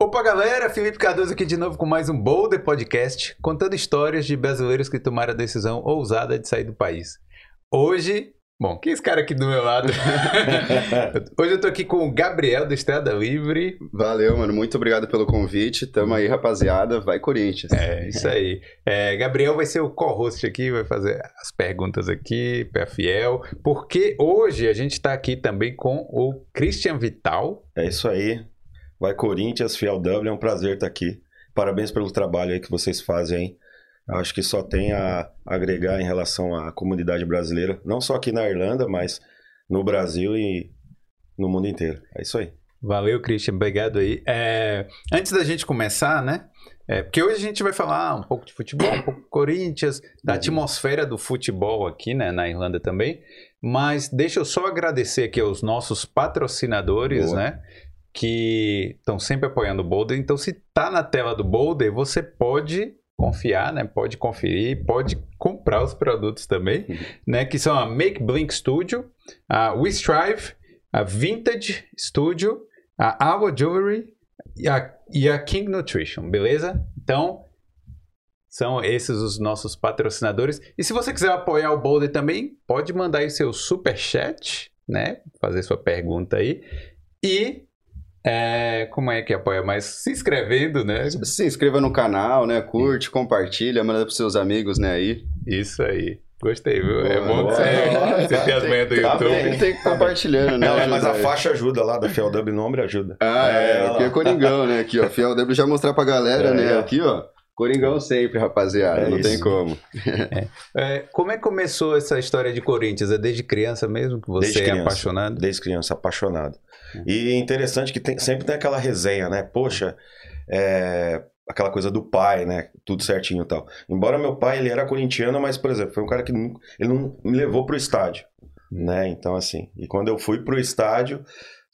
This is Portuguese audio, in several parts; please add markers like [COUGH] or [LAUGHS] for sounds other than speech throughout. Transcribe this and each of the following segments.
Opa, galera! Felipe Cardoso aqui de novo com mais um Boulder Podcast, contando histórias de brasileiros que tomaram a decisão ousada de sair do país. Hoje, bom, quem é esse cara aqui do meu lado? [LAUGHS] Hoje eu tô aqui com o Gabriel do Estrada Livre. Valeu, mano. Muito obrigado pelo convite. Tamo aí, rapaziada. Vai Corinthians. É, isso aí. É, Gabriel vai ser o co-host aqui, vai fazer as perguntas aqui, pé fiel, porque hoje a gente tá aqui também com o Christian Vital. É isso aí. Vai Corinthians, Fiel W, é um prazer estar aqui. Parabéns pelo trabalho aí que vocês fazem, hein? Acho que só tem a agregar em relação à comunidade brasileira, não só aqui na Irlanda, mas no Brasil e no mundo inteiro. É isso aí. Valeu, Christian. Obrigado aí. É, antes da gente começar, né? É, porque hoje a gente vai falar um pouco de futebol, um pouco de Corinthians, da Uhum. atmosfera do futebol aqui, né, na Irlanda também. Mas deixa eu só agradecer aqui aos nossos patrocinadores, Boa. né? Que estão sempre apoiando o Boulder. Então, se tá na tela do Boulder, você pode confiar, né? Pode conferir, pode comprar os produtos também, Uhum. né? Que são a Make Blink Studio, a We Strive, a Vintage Studio, a Our Jewelry e a, e a King Nutrition, beleza? Então, são esses os nossos patrocinadores. E se você quiser apoiar o Boulder também, pode mandar aí seu super chat, né? Fazer sua pergunta aí. E é, como é que apoia mais? Se inscrevendo, né? Se inscreva no canal, né? Curte, compartilha, manda pros seus amigos, né? Aí. Isso aí. Gostei, viu? é Boa, bom que boa. você, [LAUGHS] você tem as manhas do Tá YouTube. bem. Tem, tem que ir compartilhando, né? Não, é, mas a faixa ajuda lá da Fiel W, nome ajuda. Ah, é. É, Aqui é. Coringão, né? Aqui, ó. [LAUGHS] Fiel W já mostrar pra galera, É, né? ó. Aqui, ó. Coringão sempre, rapaziada. É não tem isso. como. É, como é que começou essa história de Corinthians? É desde criança mesmo que você Desde é criança. apaixonado? Desde criança, apaixonado. E interessante que tem- sempre tem aquela resenha, né? Poxa, é, aquela coisa do pai, né? Tudo certinho e tal. Embora meu pai, ele era corintiano, mas, por exemplo, foi um cara que nunca- ele não me levou pro estádio, né? Então, assim, e quando eu fui pro estádio,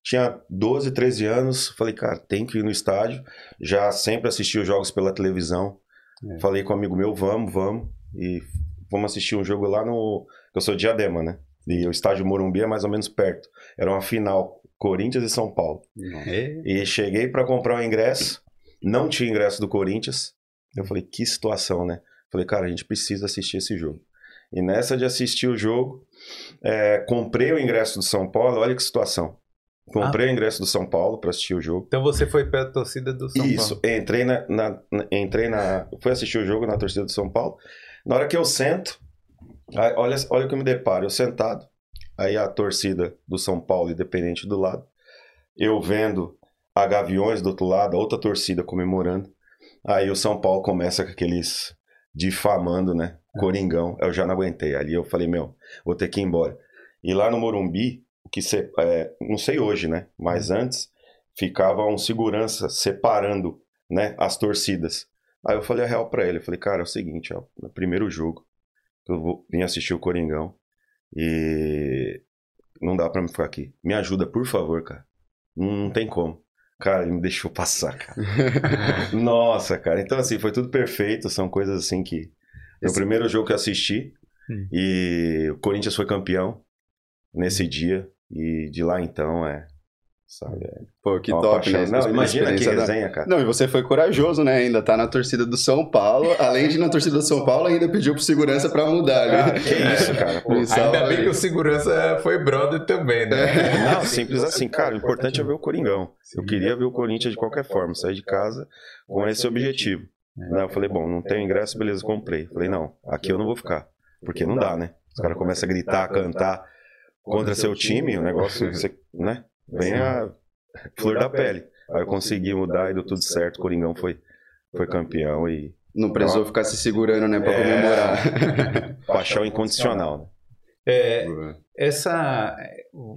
tinha 12, 13 anos, falei, cara, tem que ir no estádio. Já sempre assisti os jogos pela televisão. É. Falei com um amigo meu, vamos, vamos. E vamos assistir um jogo lá no... Eu sou de Diadema, né? E o estádio Morumbi é mais ou menos perto. Era uma final, Corinthians e São Paulo. É. E cheguei para comprar o ingresso, não tinha ingresso do Corinthians. Eu falei, que situação, né? Falei, cara, a gente precisa assistir esse jogo. E nessa de assistir o jogo, é, comprei o ingresso do São Paulo, olha que situação. Comprei o ingresso do São Paulo para assistir o jogo. Então você foi pra torcida do São Isso, Paulo? entrei na, na- entrei na, fui assistir o jogo na torcida do São Paulo. Na hora que eu sento, olha, olha o que eu me deparo, eu sentado, aí a torcida do São Paulo independente do lado, eu vendo a Gaviões do outro lado, a outra torcida comemorando. Aí o São Paulo começa com aqueles difamando, né? Coringão. Eu já não aguentei. Ali eu falei, meu, vou ter que ir embora. E lá no Morumbi, o que se, é, não sei hoje, né? Mas antes ficava um segurança separando, né, as torcidas. Aí eu falei a real pra ele, eu falei, cara, é o seguinte, ó, no primeiro jogo que eu vou vim assistir o Coringão e não dá pra me ficar aqui. Me ajuda, por favor, cara. Não, não tem como. Cara, ele me deixou passar, cara. [LAUGHS] Nossa, cara. Então, assim, foi tudo perfeito. São coisas assim que. É o Esse- primeiro jogo que eu assisti. Hum. E o Corinthians foi campeão nesse dia. E de lá então é. Sabe? É Pô, que uma top, paixão. né? Não, imagina que resenha, cara. Não, e você foi corajoso, né? Ainda tá na torcida do São Paulo. [LAUGHS] Além de ir na torcida do São Paulo, ainda pediu pro segurança pra mudar, né? que isso, cara. Pô, Isso. Ainda bem que o segurança foi brother também, né? [LAUGHS] Não, simples assim, cara. O importante é ver o Coringão. Eu queria ver o Corinthians de qualquer forma, sair de casa com esse objetivo. Né, Eu falei, bom, não tenho ingresso, beleza, comprei. Falei, não, aqui eu não vou ficar. Porque não dá, né? Os caras começam a gritar, cantar contra seu time, o negócio, você, né? Vem a flor da pele. Aí eu consegui mudar e deu tudo certo. O Coringão foi, foi campeão e Não precisou ficar se segurando, né? Pra É. comemorar. [LAUGHS] paixão incondicional. né? É, essa.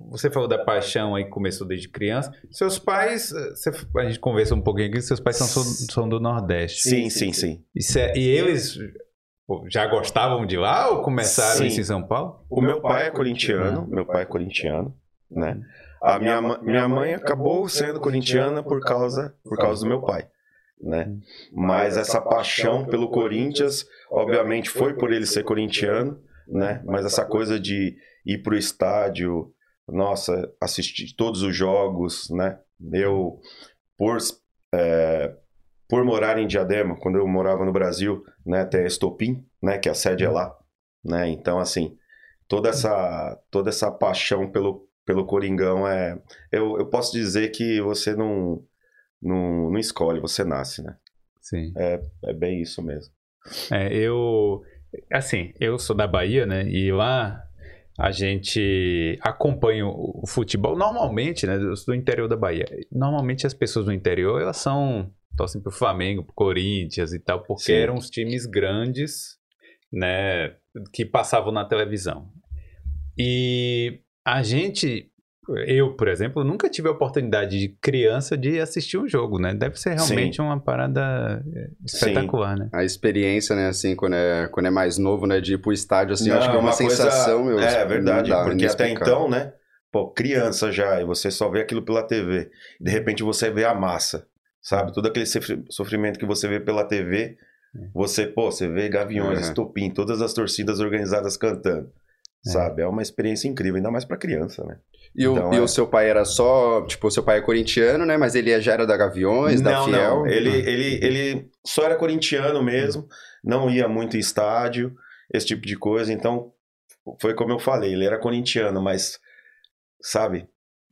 Você falou da paixão aí que começou desde criança. Seus pais. você- a gente conversou um pouquinho aqui, seus pais são, são do Nordeste. Sim, sim, sim. Isso é- e eles pô, já gostavam de lá ou começaram Sim. isso em São Paulo? O meu pai é corintiano, meu pai é corintiano, né? A minha, minha mãe acabou sendo corintiana por causa, por causa do meu pai, né? Mas essa paixão pelo Corinthians, obviamente, foi por ele ser corintiano, né? Mas essa coisa de ir pro estádio, nossa, assistir todos os jogos, né? Eu, por é, por morar em Diadema, quando eu morava no Brasil, né, tem a Estopim, né, que a sede é lá, né? Então, assim, toda essa toda essa paixão pelo pelo Coringão é eu, eu posso dizer que você não, não não escolhe, você nasce, né? Sim. É, é bem isso mesmo. É, eu. Assim, eu sou da Bahia, né? E lá a gente acompanha o futebol normalmente, né? Do interior da Bahia. Normalmente as pessoas do interior, elas são. torcem pro Flamengo, pro Corinthians e tal, porque Sim. eram os times grandes, né? Que passavam na televisão. E a gente. Eu, por exemplo, nunca tive a oportunidade de criança de assistir um jogo, né? Deve ser realmente uma parada é, espetacular, né? A experiência, né, assim, quando é, quando é mais novo, né, de ir pro estádio, assim, Não, acho que é uma, coisa- sensação, meu. É verdade, não dá, porque até então, né? Pô, criança já, e você só vê aquilo pela TV. De repente você vê a massa, sabe? Todo aquele sofri- sofrimento que você vê pela TV, você, pô, você vê Gaviões, Uhum. Estopim, todas as torcidas organizadas cantando. É. Sabe? É uma experiência incrível, ainda mais pra criança, né? E, o, Então, e é. o seu pai era só, tipo, o seu pai é corintiano, né, mas ele já era da Gaviões, da não, Fiel? não. Ele, ele, ele só era corintiano mesmo, não ia muito em estádio, esse tipo de coisa. Então, foi como eu falei, ele era corintiano, mas, sabe,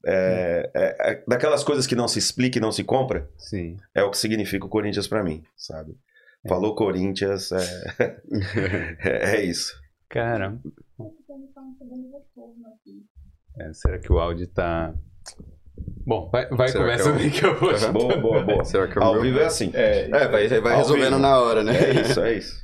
é, é- é daquelas coisas que não se explica e não se compra, Sim. é o que significa o Corinthians pra mim, sabe? Falou Corinthians, é, [LAUGHS] [LAUGHS] é, é isso. Cara, Ele um segundo retorno aqui. é, será que o áudio tá. Bom, vai, vai Será começa que é o- aí que eu vou. Aham. Boa, boa, boa. Será que é o Ao meu? vivo é assim. É, É, vai, vai resolvendo vivo. na hora, né? É isso, é isso.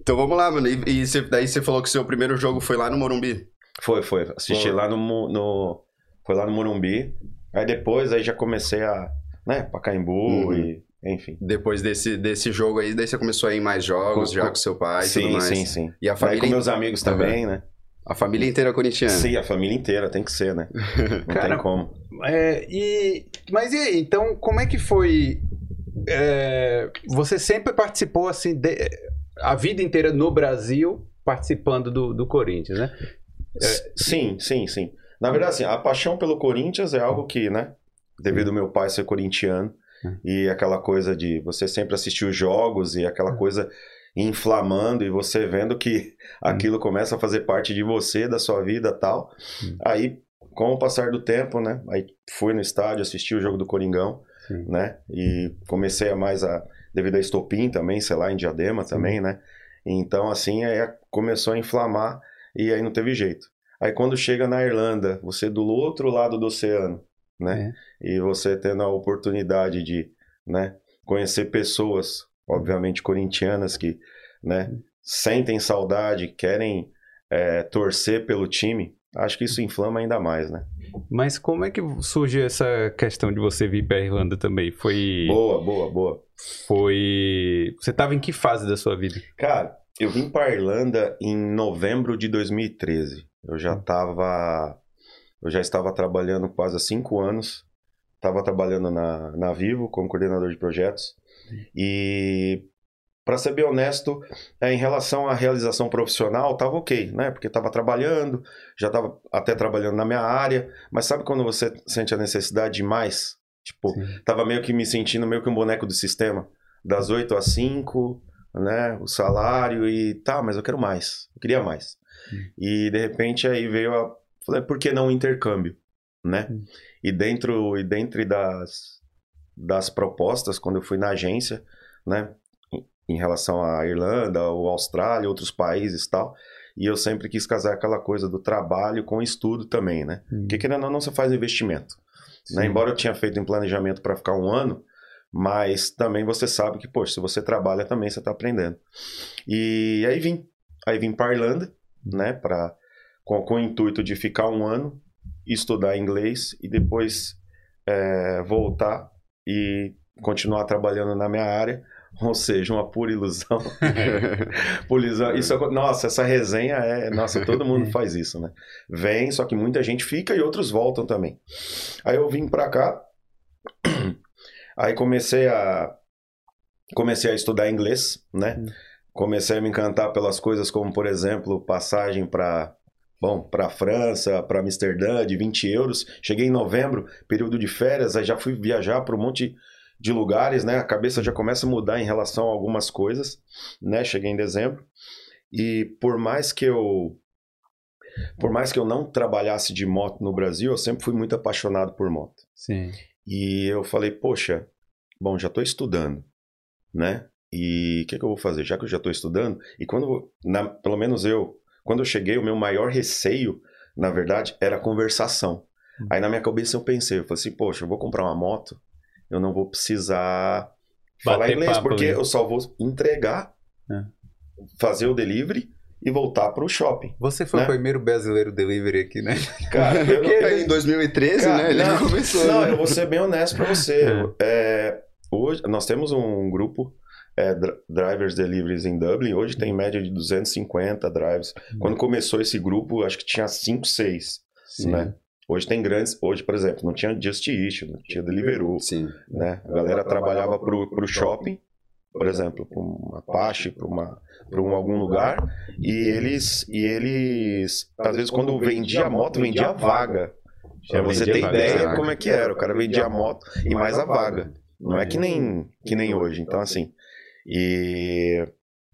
Então vamos lá, mano. E, e você- daí você falou que o seu primeiro jogo foi lá no Morumbi. Foi, foi. Assisti Foi. lá no, no. Foi lá no Morumbi. Aí depois aí já comecei a. Né, Pacaembu Uhum. e. Enfim. Depois desse, desse jogo aí, daí você começou a ir em mais jogos, Com- já com- seu pai e tudo sim, mais. sim, sim. E a Aí família, com meus amigos também, né? A família inteira corintiana. Sim, a família inteira tem que ser, né? [LAUGHS] Não Cara, tem como. É, e, mas e aí, então, como é que foi? é, você sempre participou, assim, de- a vida inteira no Brasil, participando do, do Corinthians, né? S- Sim, sim, sim. Na verdade, assim, a paixão pelo Corinthians é algo que, né? Devido ao meu pai ser corintiano Hum. e aquela coisa de você sempre assistir os jogos e aquela coisa inflamando e você vendo que aquilo começa a fazer parte de você, da sua vida tal. Hum. Aí, com o passar do tempo, né? Aí fui no estádio, assisti o jogo do Coringão, Sim. né? E comecei a mais a. devido a Estopim também, sei lá, em Diadema também, né? Então, assim, aí começou a inflamar e aí não teve jeito. Aí quando chega na Irlanda, você do outro lado do oceano, né? E você tendo a oportunidade de, né, conhecer pessoas, obviamente corintianas que, né, sentem saudade, querem é, torcer pelo time, acho que isso inflama ainda mais, né? Mas como é que surge essa questão de você vir pra Irlanda também? Foi. Boa, boa, boa. Foi. Você tava em que fase da sua vida? Cara, eu vim para Irlanda em novembro de 2013. Eu já tava, eu já estava trabalhando quase há cinco anos. Estava trabalhando na, na Vivo como coordenador de projetos. E, para ser bem honesto, é, em relação à realização profissional, tava ok, né? Porque estava trabalhando, já estava até trabalhando na minha área. Mas sabe quando você sente a necessidade de mais? Tipo, Sim. tava meio que me sentindo meio que um boneco do sistema. Das 8 às 5, né? O salário e tá, mas eu quero mais. Eu queria mais. E de repente aí veio a. Falei, por que não intercâmbio? Né? Hum. E dentro, e dentro das, das propostas, quando eu fui na agência, né? em- relação à Irlanda, ou Austrália, outros países e tal. E eu sempre quis casar aquela coisa do trabalho com estudo também, né? Porque querendo ou não, você faz investimento. Né? Embora eu tinha feito um planejamento para ficar um ano, mas também você sabe que, poxa, se você trabalha também, você está aprendendo. E aí vim. Aí vim para Irlanda, né, pra, com, com o intuito de ficar um ano, estudar inglês e depois é, voltar e continuar trabalhando na minha área. [LAUGHS] Ou seja, uma pura ilusão. [LAUGHS] Pura ilusão. Isso, nossa, essa resenha é. Nossa, todo mundo [LAUGHS] faz isso, né? Vem, só que muita gente fica e outros voltam também. Aí eu vim pra cá, [CLEARS THROAT] aí comecei a comecei a estudar inglês, né? Hum. Comecei a me encantar pelas coisas como, por exemplo, passagem para bom, para França, para Amsterdã de 20 euros. Cheguei em novembro, período de férias, aí já fui viajar para um monte de lugares, né? A cabeça já começa a mudar em relação a algumas coisas, né? Cheguei em dezembro e por mais que eu por mais que eu não trabalhasse de moto no Brasil, eu sempre fui muito apaixonado por moto. Sim. E eu falei, poxa, bom, já estou estudando, né? E o que, que eu vou fazer? Já que eu já estou estudando, e quando, na- pelo menos eu, quando eu cheguei, o meu maior receio, na verdade, era a conversação. Hum. Aí na minha cabeça eu pensei, eu falei assim, poxa, eu vou comprar uma moto, eu não vou precisar falar Bater inglês, papo porque eu só vou entregar, É. fazer o delivery e voltar para o shopping. Você foi Né? o primeiro brasileiro delivery aqui, né? Cara, [LAUGHS] eu não, Em 2013, Cara, né? Ele não, começou. Não, né? eu vou ser bem honesto pra você. Eu, é, hoje, nós temos um grupo, é, dri- Drivers Deliveries em Dublin. Hoje tem média de 250 drives. Quando começou esse grupo, acho que tinha 5, 6. Né? Hoje tem grandes. Hoje, por exemplo, não tinha Just Eat, não tinha Deliveroo. Sim. Né? A galera trabalhava pro, pro shopping, por exemplo, para uma Apache, para uma para um, algum lugar e eles e eles às vezes quando vendia a moto vendia a vaga Pra você ter ideia como é que era. O cara vendia a moto e mais a vaga. Não é que nem, que nem hoje. Então, assim. E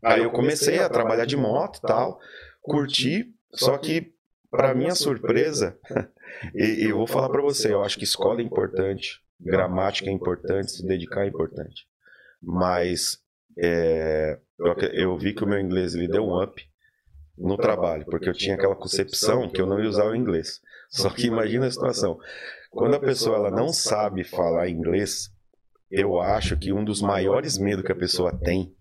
aí eu comecei a trabalhar de moto e tal. Curti, só que, para minha surpresa, [LAUGHS] e, eu vou falar para você, eu acho que escola é importante, gramática é importante, se dedicar é importante. Mas é, eu, eu vi que o meu inglês ele deu um up no trabalho, porque eu tinha aquela concepção que eu não ia usar o inglês. Só que imagina a situação. Quando a pessoa ela não sabe falar inglês, eu acho que um dos maiores medos que a pessoa tem,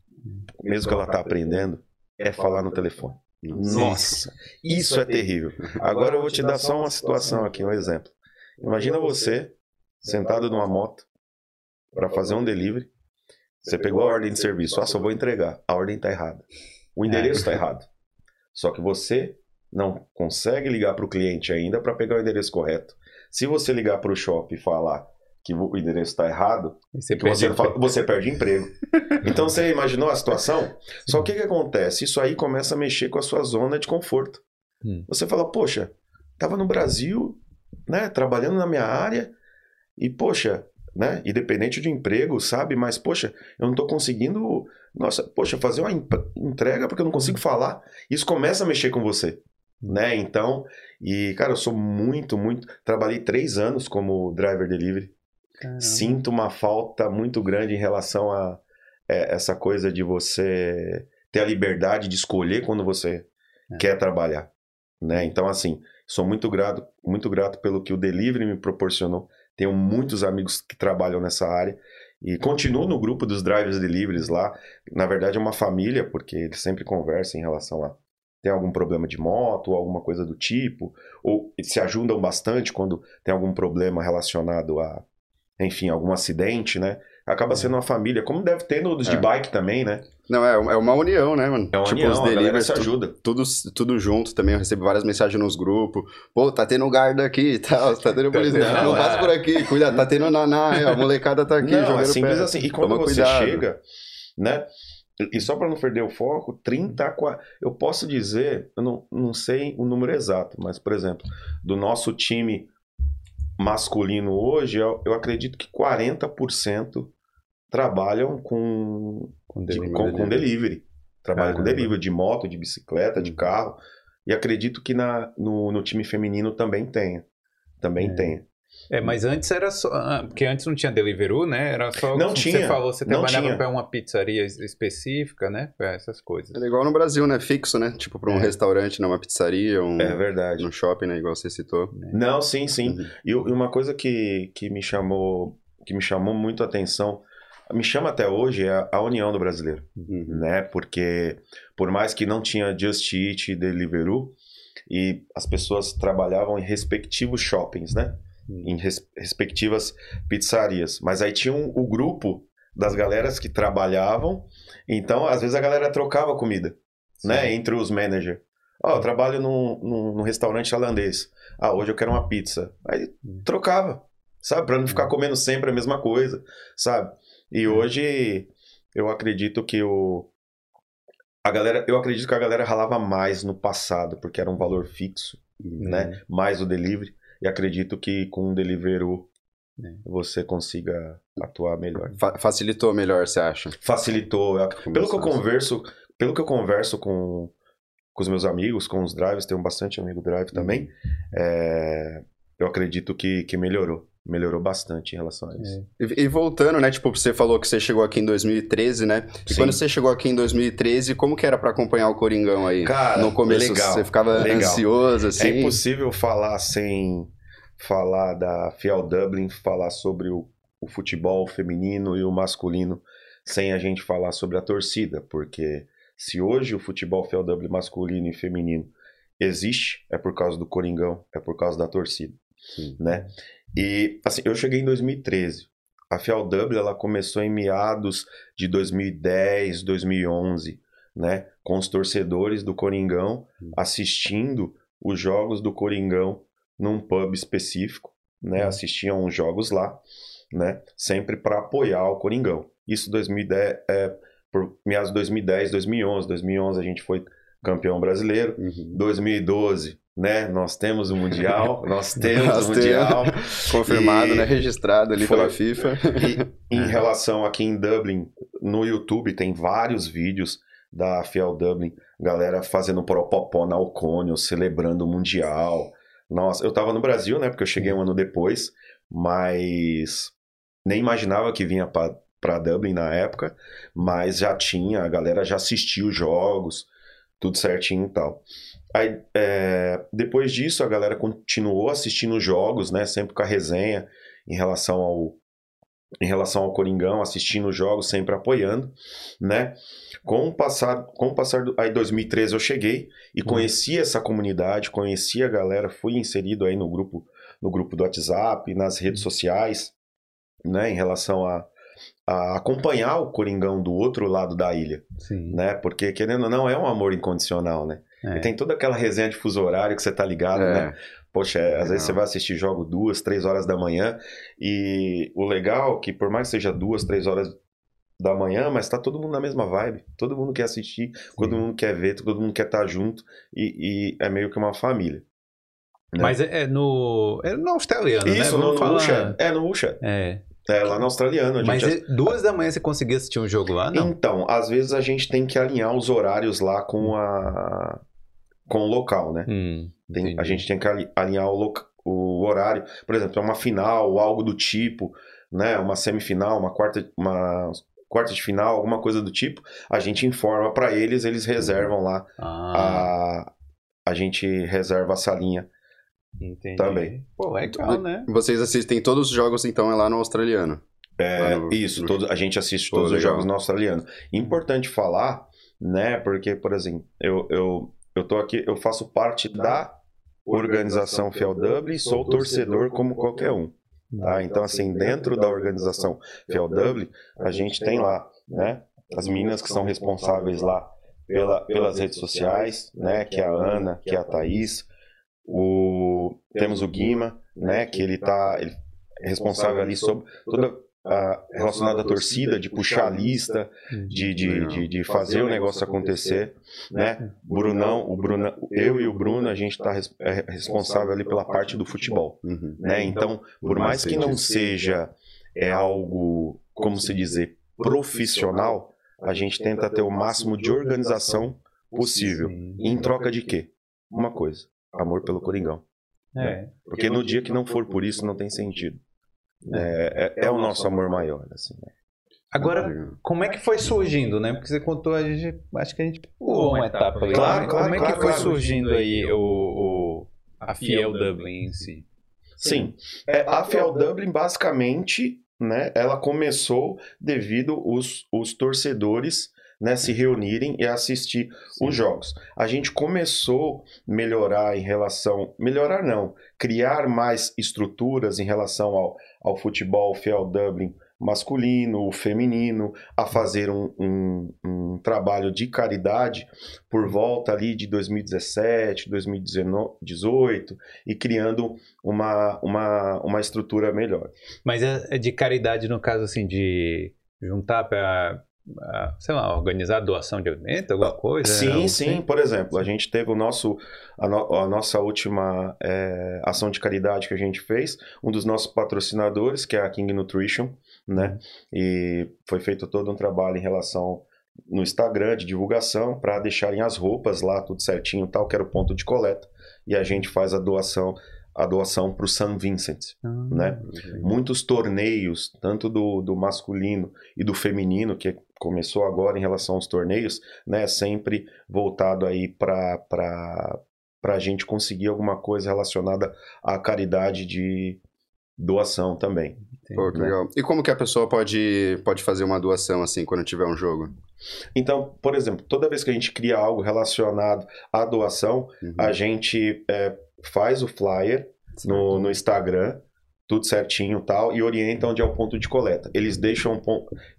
mesmo que ela está aprendendo, é falar no telefone. Nossa, isso é terrível. Agora eu vou te dar só uma situação aqui, um exemplo. Imagina você sentado numa moto para fazer um delivery. Você pegou a ordem de serviço, ah, só vou entregar. A ordem está errada. O endereço está errado. Só que você não consegue ligar para o cliente ainda para pegar o endereço correto. Se você ligar para o shopping e falar que o endereço está errado, Você você, você perde emprego. [LAUGHS] Então você imaginou a situação? Só que o que, acontece? Isso aí começa a mexer com a sua zona de conforto. Hum. Você fala, poxa, tava no Brasil, né, trabalhando na minha área, e poxa, né, independente de emprego, sabe? Mas, poxa, eu não tô conseguindo, nossa, poxa, fazer uma entrega porque eu não consigo falar. Isso começa a mexer com você, né? Então, e, cara, eu sou muito, muito. Trabalhei três anos como driver delivery Caramba. sinto uma falta muito grande em relação a é, essa coisa de você ter a liberdade de escolher quando você É. quer trabalhar, né? Então assim, sou muito grato, muito grato pelo que o delivery me proporcionou. Tenho muitos amigos que trabalham nessa área e continuo no grupo dos drivers deliveries lá. Na verdade é uma família porque eles sempre conversam em relação a tem algum problema de moto ou alguma coisa do tipo, ou se ajudam bastante quando tem algum problema relacionado a enfim, algum acidente, né? Acaba sendo uma família, como deve ter nos de É. bike também, né? Não, é, é uma união, né, mano? É uma tipo, união, os deliveries, se ajuda. tudo, tudo junto também. Eu recebo várias mensagens nos grupos. Pô, tá tendo guarda aqui e tal. Tá tendo polícia. Não, não, passa é. por aqui. Cuida, tá tendo naná. é, A molecada tá aqui Não, jogando é simples pé. assim. E quando Toma você cuidado. chega, né? E só para não perder o foco, 30 a 40. Eu posso dizer, eu não, não sei o número exato, mas, por exemplo, do nosso time masculino hoje, eu, eu acredito que 40% trabalham com, Com de- delivery. com, com delivery. Trabalham com delivery de moto, de bicicleta, de carro. E acredito que na, no, no time feminino também tenha. Também É. tenha. É, mas antes era só. ah, Porque antes não tinha Deliveroo, né? Era só. Não como tinha, Você falou, você trabalhava para uma pizzaria es- específica, né? Pra essas coisas. É igual no Brasil, né? Fixo, né? Tipo, pra um É. restaurante, numa pizzaria, um, É verdade. num shopping, né? Igual você citou. Não, sim, sim. Uhum. E e uma coisa que, que me chamou que me chamou muito a atenção, me chama até hoje é a, a união do brasileiro, Uhum. né? Porque por mais que não tinha Just Eat e Deliveroo e as pessoas trabalhavam em respectivos shoppings, né? Em res- respectivas pizzarias, mas aí tinha um- o grupo das galeras que trabalhavam, então às vezes a galera trocava comida, né? Entre os managers. Ó, eu trabalho num, num, num restaurante holandês. Ah, hoje eu quero uma pizza. Aí trocava, sabe? Pra não ficar comendo sempre a mesma coisa, sabe? E hoje eu acredito que o. A galera, eu acredito que a galera ralava mais no passado, porque era um valor fixo, Uhum. né? Mais o delivery. E acredito que com o Deliveroo É. você consiga atuar melhor. Fa- facilitou melhor, você acha? Facilitou. Pelo que eu converso, pelo que eu converso com, com os meus amigos, com os drives, tenho bastante amigo drive também, é, eu acredito que, que melhorou. Melhorou bastante em relação a isso. E, e voltando, né? Tipo, você falou que você chegou aqui em 2013, né? E Sim. quando você chegou aqui em 2013, como que era pra acompanhar o Coringão aí? Cara, no começo legal, você ficava legal. ansioso, assim? É impossível falar sem falar da Fiel Dublin, falar sobre o, o futebol feminino e o masculino, sem a gente falar sobre a torcida, porque se hoje o futebol Fiel Dublin masculino e feminino existe, é por causa do Coringão, é por causa da torcida, Sim. né? E assim, eu cheguei em 2013. A Dublin ela começou em meados de 2010, 2011, né? Com os torcedores do Coringão assistindo os jogos do Coringão num pub específico, né? Assistiam os jogos lá, né? Sempre para apoiar o Coringão. Isso 2010, é, por meados de 2010, 2011. 2011 a gente foi campeão brasileiro. Uhum. 2012, né? Nós temos o mundial, [LAUGHS] nós temos Nós o mundial. [LAUGHS] Confirmado, E né? Registrado ali foi- pela FIFA. E [LAUGHS] em relação aqui em Dublin, no YouTube tem vários vídeos da Fiel Dublin, galera fazendo propopó na Alcônio, celebrando o Mundial. Nossa, eu tava no Brasil, né? Porque eu cheguei um ano depois, mas nem imaginava que vinha pra Dublin na época, mas já tinha, a galera já assistiu os jogos, tudo certinho e tal. Aí, é, depois disso, a galera continuou assistindo os jogos, né? Sempre com a resenha em relação ao em relação ao Coringão, assistindo os jogos, sempre apoiando, né? Com o passar, com o passar do, aí 2013 eu cheguei e conheci essa comunidade, conheci a galera, fui inserido aí no grupo, no grupo do WhatsApp, nas redes sociais, né? Em relação a, a acompanhar o Coringão do outro lado da ilha, Sim. né? Porque querendo ou não é um amor incondicional, né? É. E tem toda aquela resenha de fuso horário que você tá ligado, né? É. Poxa, é, às vezes você vai assistir jogo duas, três horas da manhã e o legal é que por mais que seja duas, três horas da manhã, mas tá todo mundo na mesma vibe. Todo mundo quer assistir, todo mundo quer ver, todo mundo quer estar junto e, e é meio que uma família. né? Mas é, é no. É no australiano, né? Isso, no, no Usha. É, no Usha. É. É, lá no australiano. A Mas duas da manhã você conseguia assistir um jogo lá? Não. Então, às vezes a gente tem que alinhar os horários lá com a com o local, né? Hum, Tem- a gente tem que ali- alinhar o, loca- o horário. Por exemplo, é uma final ou algo do tipo, né? Uma semifinal, uma quarta, uma quarta de final, alguma coisa do tipo. A gente informa para eles, eles reservam lá. Ah, A, a gente reserva a salinha. Entendi. também. Pô, legal, né? Vocês assistem todos os jogos, então, é lá no australiano. É, no- isso, no- todos, a gente assiste Pô, todos os jogos no australiano. Importante falar, né? Porque, por exemplo, eu, eu, eu tô aqui, eu faço parte da organização Fiel Dublin e sou torcedor como qualquer um. Tá? Então, assim, dentro da organização Fiel Dublin, a gente tem lá, né? As meninas que são responsáveis lá pela, pelas redes sociais, né? Que é a Ana, que é a Thaís. O, temos o Guima, né? Que ele tá ele é responsável ali sobre toda a relacionada à torcida, de puxar a lista, de, de, de, de fazer o negócio acontecer, né? Brunão, o Bruna, eu e o Bruno, a gente está responsável ali pela parte do futebol, Uhum. né? Então, por mais que não seja é algo, como se dizer, profissional, a gente tenta ter o máximo de organização possível. Em troca de quê? Uma coisa, amor pelo Coringão. É. Porque no dia que não for por isso, não tem sentido. É, é, é o nosso amor maior, assim. né? Agora, como é que foi surgindo, né? Porque você contou, a gente, acho que a gente pulou uma etapa ali. Claro, né? claro, Como é claro, que foi claro. surgindo aí o, o- a Fiel Dublin em si? Sim. É, a Fiel Dublin, basicamente, né, ela começou devido os, os torcedores né, se reunirem e assistir os jogos. A gente começou a melhorar em relação. Melhorar não, criar mais estruturas em relação ao, ao futebol Fiel Dublin masculino, feminino, a fazer um, um, um trabalho de caridade por volta ali de 2017, 2018 e criando uma, uma, uma estrutura melhor. Mas é é de caridade no caso assim de juntar para sei lá, organizar doação de alimento, alguma coisa? Sim, Algo sim. assim? Por exemplo, a gente teve o nosso, a, no- a nossa última é, ação de caridade que a gente fez, um dos nossos patrocinadores, que é a King Nutrition, né? E foi feito todo um trabalho em relação no Instagram de divulgação para deixarem as roupas lá tudo certinho, e tal, que era o ponto de coleta, e a gente faz a doação a doação para o St. Vincent Ah, né? muitos torneios, tanto do, do masculino e do feminino, que começou agora em relação aos torneios, né? Sempre voltado aí para a gente conseguir alguma coisa relacionada à caridade de doação também. Pô, que né? legal. E como que a pessoa pode, pode fazer uma doação assim quando tiver um jogo? Então, por exemplo, toda vez que a gente cria algo relacionado à doação, Uhum. a gente é, faz o flyer no, no Instagram, tudo certinho e tal, e orienta onde é o ponto de coleta. Eles deixam,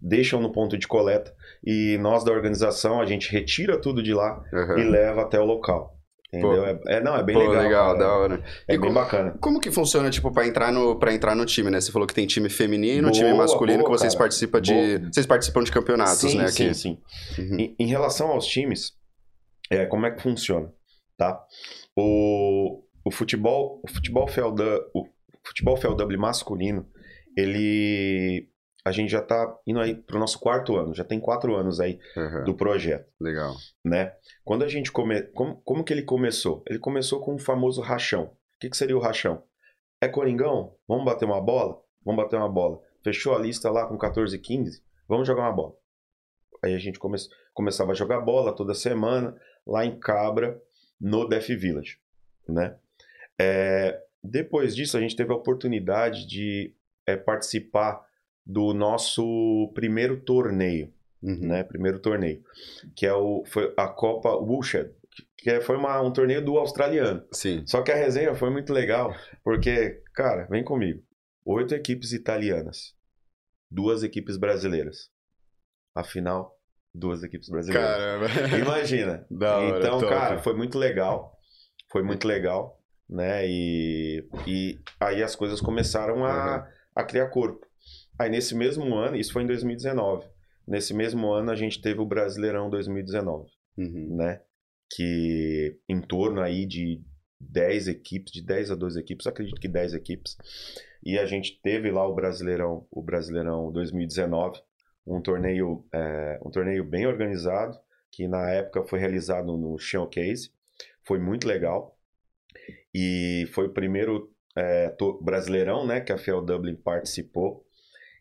deixam no ponto de coleta e nós da organização, a gente retira tudo de lá Aham. e leva até o local. Entendeu? É, é- não, é bem Pô, legal. legal, cara. da hora. É E bem como- bacana. Como que funciona, tipo, pra entrar no, pra entrar no time, né? Você falou que tem time feminino, Boa, time masculino, boa, que vocês participam de. Boa. Vocês participam de campeonatos, sim, né? sim, Aqui. sim. Uhum. Em, em relação aos times, é, como é que funciona, tá? O, o futebol, o futebol FLW, o futebol FLW masculino, ele a gente já tá indo aí pro nosso quarto ano, já tem quatro anos aí Aham. do projeto, Legal. né? Quando a gente come, como, como que ele começou? Ele começou com o famoso rachão. O que, que seria o rachão? É Coringão? Vamos bater uma bola? Vamos bater uma bola. Fechou a lista lá com 14 e 15? Vamos jogar uma bola. Aí a gente come, começava a jogar bola toda semana lá em Cabra, no Def Village, né? É, depois disso, a gente teve a oportunidade de é, participar do nosso primeiro torneio, Uhum. né? Primeiro torneio, que é o, foi a Copa Woolshed, que foi uma, um torneio do australiano. Sim. Só que a resenha foi muito legal, porque, cara, vem comigo. Oito equipes italianas, duas equipes brasileiras. Afinal, duas equipes brasileiras. Caramba. Imagina. [LAUGHS] Hora, então, top. cara, foi muito legal. Foi muito legal, né? E, e aí as coisas começaram a, Uhum. a criar corpo. Aí nesse mesmo ano, isso foi em 2019. Nesse mesmo ano a gente teve o Brasileirão 2019 Uhum. né? Que em torno aí de 10 equipes, de 10 a 12 equipes, acredito que 10 equipes. E a gente teve lá o Brasileirão, o Brasileirão 2019, um torneio, é, um torneio bem organizado, que na época foi realizado no Showcase. Foi muito legal. E foi o primeiro é, Brasileirão, né, que a Fiel Dublin participou.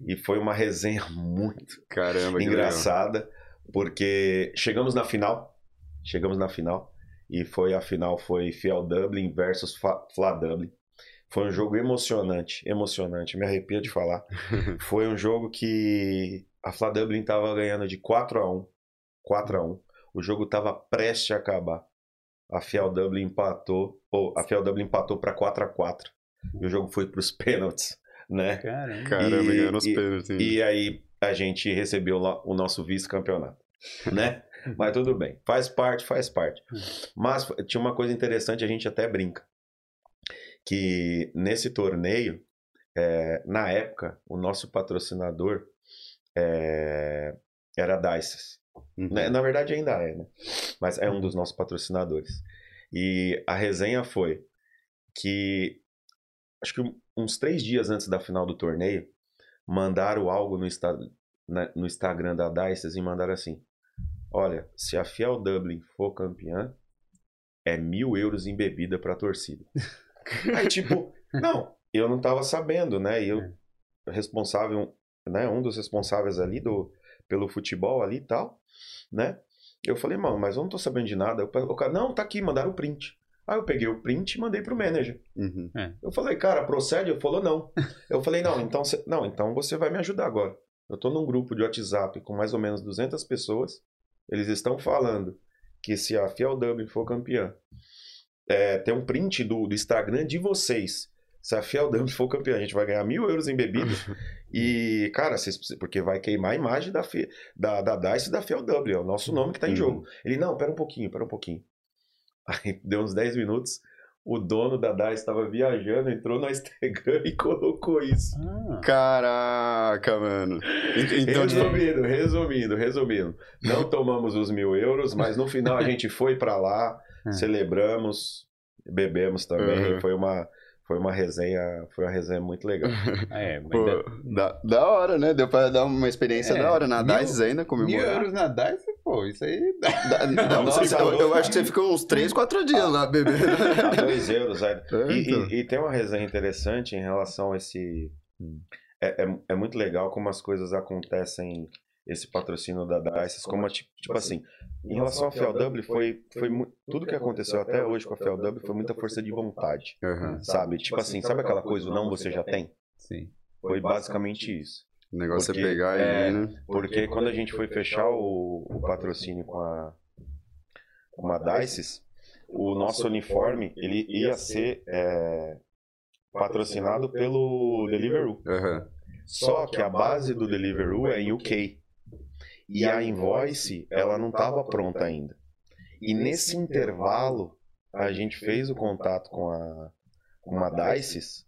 E foi uma resenha muito Caramba, legal. engraçada, porque chegamos na final, chegamos na final, e foi a final foi Fiel Dublin versus Fla Dublin. Foi um jogo emocionante, emocionante, me arrepia de falar. [LAUGHS] Foi um jogo que a Fla Dublin estava ganhando de 4 a 1, 4 a 1. O jogo estava prestes a acabar. A Fiel Dublin empatou, ou a Fiel Dublin empatou para 4 a 4. E o jogo foi para os [LAUGHS] pênaltis, né? Caramba. Caramba, E- os e- pênaltis. E aí a gente recebeu lá o nosso vice-campeonato, né? [LAUGHS] Mas tudo bem, faz parte, faz parte. Mas tinha uma coisa interessante, a gente até brinca, que nesse torneio, é, na época, o nosso patrocinador é, era a Dices. Uhum. Né? Na verdade ainda é, né? Mas é um dos nossos patrocinadores. E a resenha foi que acho que uns três dias antes da final do torneio, mandaram algo no, Insta- na- no Instagram da Dices e mandaram assim: Olha, se a Fiel Dublin for campeã, é mil euros em bebida pra torcida. [LAUGHS] Aí, tipo, não, eu não tava sabendo, né? E eu, responsável, né? Um dos responsáveis ali do, pelo futebol ali e tal, né? Eu falei, mano, mas eu não tô sabendo de nada. O cara, não, tá aqui, mandaram o print. Aí eu peguei o print e mandei pro manager. Uhum. Eu falei, cara, procede? Ele falou, não. [LAUGHS] Eu falei, não, então, cê- não, então você vai me ajudar agora. Eu tô num grupo de WhatsApp com mais ou menos 200 pessoas. Eles estão falando que se a Fiel Dublin for campeã, é, tem um print do, do Instagram de vocês. Se a Fiel Dublin for campeã, a gente vai ganhar mil euros em bebida. [LAUGHS] e, cara, vocês porque vai queimar a imagem da, da, da DICE e da Fiel Dublin. É o nosso nome que tá em Uhum. jogo. Ele, não, pera um pouquinho, pera um pouquinho. Aí deu uns 10 minutos. o dono da DICE estava viajando, entrou no Instagram e colocou isso. Ah, Caraca, mano. Então, tipo, resumindo, resumindo, resumindo. Não tomamos os mil euros, mas no final a [LAUGHS] gente foi pra lá, Hum. celebramos, bebemos também. Uhum. Foi uma foi uma resenha, foi uma resenha muito legal. [LAUGHS] é, mas pô, ainda- da, da hora, né? Deu pra dar uma experiência É, da hora. Na mil- DICE ainda Mil comemorar. euros na DICE, pô, isso aí. [LAUGHS] Da- não, Nossa, você- eu, eu acho que você ficou uns 3, 4 dias lá bebendo. [LAUGHS] A dois euros, aí. É, E, então. e- e tem uma resenha interessante em relação a esse. É, é, é muito legal como as coisas acontecem, esse patrocínio da DICE, como tipo, tipo assim, em relação à FLW, foi, foi mu- tudo que aconteceu até hoje com a FLW foi muita força de vontade, Aham. sabe? Tipo assim, sabe aquela coisa, o não você já tem? Sim. Foi basicamente isso. O negócio Porque, é pegar é, aí, né? Porque quando a gente foi fechar o, o patrocínio com a, com a Dices, o nosso uniforme ele ia ser é, patrocinado pelo Deliveroo. Aham. Só que a base do Deliveroo é em UK. E a invoice, ela não estava pronta ainda. E nesse intervalo, a gente fez o contato com a, com a Dices.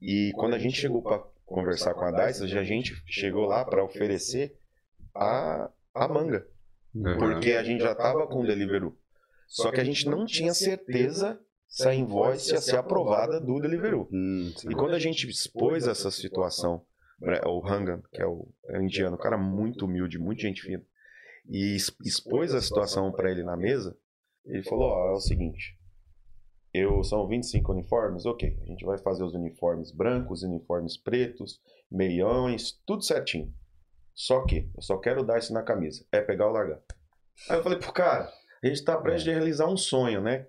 E quando a gente chegou para conversar com a Dices, a gente chegou lá para oferecer a, a manga. Uhum. Porque a gente já estava com o Deliveroo. Só que a gente não tinha certeza se a invoice ia ser aprovada do Deliveroo. Hum. E quando a gente expôs essa situação, né, o Hangan, que é o, é o indiano, um cara muito humilde, muito gente fina, e expôs a situação para ele na mesa, ele falou: Ó, é o seguinte, eu são 25 uniformes, ok, a gente vai fazer os uniformes brancos, uniformes pretos, meiões, tudo certinho. Só que eu só quero dar isso na camisa, é pegar ou largar. Aí eu falei pro cara, a gente tá prestes a realizar um sonho, né?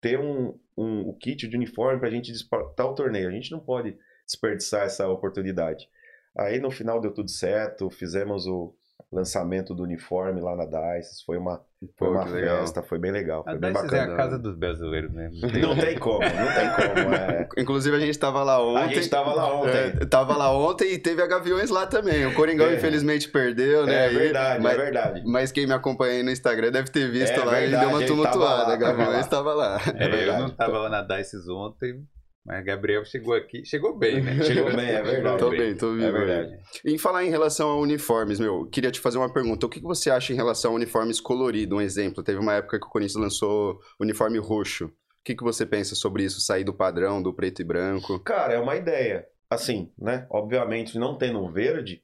Ter um, um, o kit de uniforme pra gente disputar o torneio. A gente não pode desperdiçar essa oportunidade. Aí no final deu tudo certo, fizemos o lançamento do uniforme lá na DICE, foi uma, foi Pô, uma legal. festa, foi bem legal, A foi bem DICE é bacana. a casa dos brasileiros mesmo. [LAUGHS] Não tem como, não tem como. é. Inclusive, a gente tava lá A ontem. gente tava lá ontem. É, tava lá ontem e teve a Gaviões lá também. O Coringão, É. infelizmente, perdeu, né? É verdade, mas, é verdade. mas quem me acompanha aí no Instagram deve ter visto É lá e verdade, deu uma tava tumultuada. lá, a Gaviões tava lá. tava lá. É, eu verdade. não tava lá na DICE ontem, mas Gabriel chegou aqui. Chegou bem, né? [LAUGHS] Chegou bem, é verdade. Tô bem, tô vivo. É verdade. Em falar em relação a uniformes, meu, queria te fazer uma pergunta. O que que você acha em relação a uniformes coloridos? Um exemplo, teve uma época que o Corinthians lançou uniforme roxo. O que, que você pensa sobre isso? Sair do padrão, do preto e branco? Cara, é uma ideia. Assim, né? Obviamente, não tendo um verde,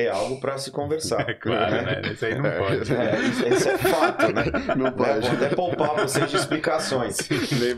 é algo pra se conversar. [LAUGHS] É claro, né? né? Isso aí não É. pode. É, isso, é fato, né? Não Né? pode. Vou até poupar vocês de explicações.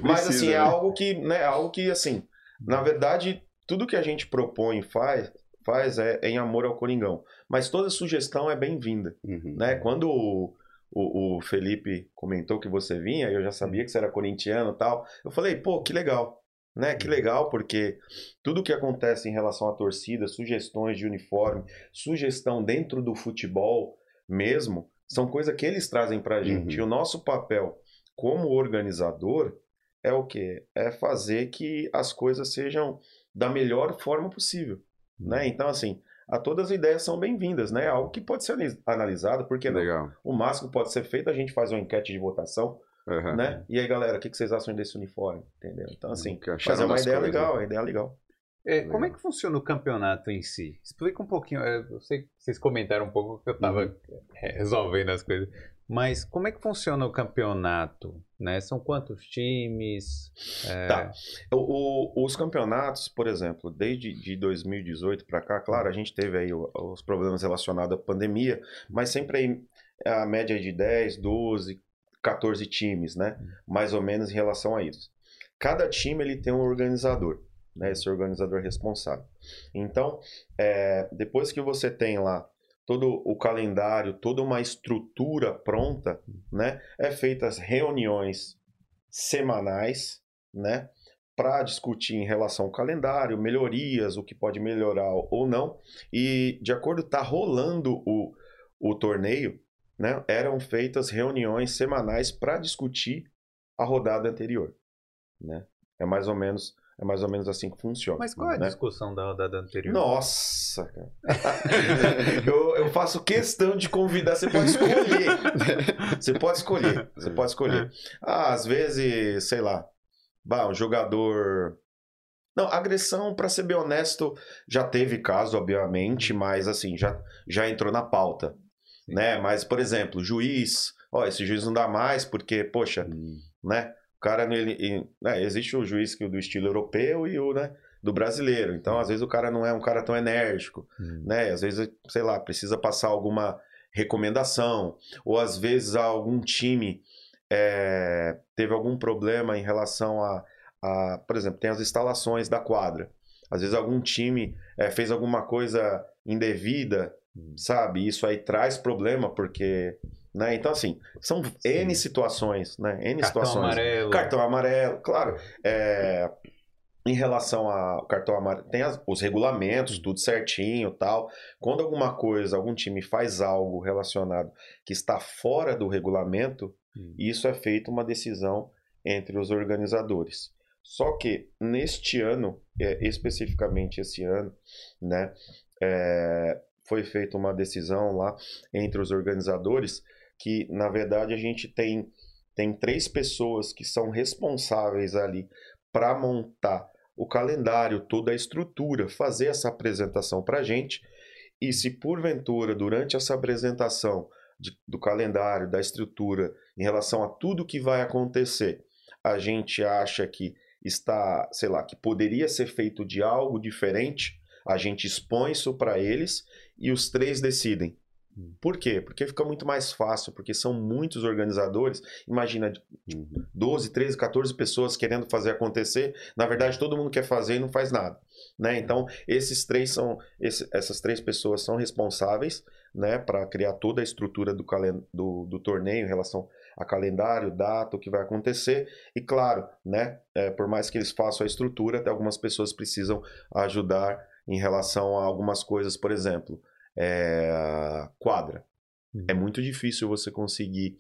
Mas precisa, assim, é né? algo que, né, algo que assim, na verdade, tudo que a gente propõe e faz, faz é em amor ao Coringão. Mas toda sugestão é bem-vinda, Uhum. né? Quando o, o, o Felipe comentou que você vinha, eu já sabia que você era corintiano e tal. Eu falei, pô, que legal. Né? Que legal, porque tudo que acontece em relação à torcida, sugestões de uniforme, sugestão dentro do futebol mesmo, são coisas que eles trazem pra gente. Uhum. E o nosso papel como organizador é o quê? É fazer que as coisas sejam da melhor forma possível, né? Então, assim, a todas as ideias são bem-vindas, né? É Algo que pode ser analisado, porque não? Legal. o máximo pode ser feito, a gente faz uma enquete de votação, Uhum. né? E aí, galera, o que que vocês acham desse uniforme? Entendeu? Então, assim, fazer uma ideia coisas. legal, uma ideia legal. É, como é que funciona o campeonato em si? Explica um pouquinho. é, Eu sei que vocês comentaram um pouco que eu tava Uhum. é, resolvendo as coisas. Mas como é que funciona o campeonato? Né? São quantos times? É, Tá. O- o- os campeonatos, por exemplo, desde de 2018 para cá, claro, a gente teve aí os problemas relacionados à pandemia, mas sempre aí a média é de 10, 12, 14 times, né? Mais ou menos em relação a isso. Cada time ele tem um organizador, né? Esse organizador responsável. Então, é, depois que você tem lá todo o calendário, toda uma estrutura pronta, né? É feitas reuniões semanais, né? Para discutir em relação ao calendário, melhorias, o que pode melhorar ou não. E de acordo tá rolando o, o torneio, né? Eram feitas reuniões semanais para discutir a rodada anterior, né? É mais ou menos é mais ou menos assim que funciona. Mas qual é a né? discussão da rodada anterior? Nossa, cara. [LAUGHS] eu, eu faço questão de convidar. Você pode escolher. Você pode escolher. Você pode escolher. Ah, às vezes, sei lá. Bah, um jogador. Não, agressão, pra ser bem honesto, já teve caso, obviamente, mas assim, já, já entrou na pauta. Né? Mas, por exemplo, juiz, ó, esse juiz não dá mais porque, poxa, né? O cara, ele, ele- né, existe o juiz que, do estilo europeu e o, né, do brasileiro. Então, às vezes, o cara não é um cara tão enérgico, Hum. né? Às vezes, sei lá, precisa passar alguma recomendação, ou às vezes algum time é, teve algum problema em relação a, a, por exemplo, tem as instalações da quadra. Às vezes algum time é, fez alguma coisa indevida, sabe? Isso aí traz problema porque, né? Então assim, são N situações, né? N Cartão situações. amarelo. Cartão amarelo, claro. É, em relação ao cartão amarelo, tem as- os regulamentos, tudo certinho tal. Quando alguma coisa, algum time faz algo relacionado que está fora do regulamento, Hum. isso é feito uma decisão entre os organizadores. Só que neste ano, é, especificamente esse ano, né, é, foi feita uma decisão lá entre os organizadores que, na verdade, a gente tem, tem três pessoas que são responsáveis ali para montar o calendário, toda a estrutura, fazer essa apresentação para a gente. E se porventura, durante essa apresentação de- do calendário, da estrutura, em relação a tudo que vai acontecer, a gente acha que está, sei lá, que poderia ser feito de algo diferente, a gente expõe isso para eles e os três decidem. Por quê? Porque fica muito mais fácil, porque são muitos organizadores. Imagina, tipo, 12, 13, 14 pessoas querendo fazer acontecer. Na verdade, todo mundo quer fazer e não faz nada. Né? Então, esses três são, esse- essas três pessoas são responsáveis né, para criar toda a estrutura do, calen- do, do torneio em relação a calendário, data, o que vai acontecer. E claro, né, é, por mais que eles façam a estrutura, até algumas pessoas precisam ajudar em relação a algumas coisas, por exemplo, é, quadra. É muito difícil você conseguir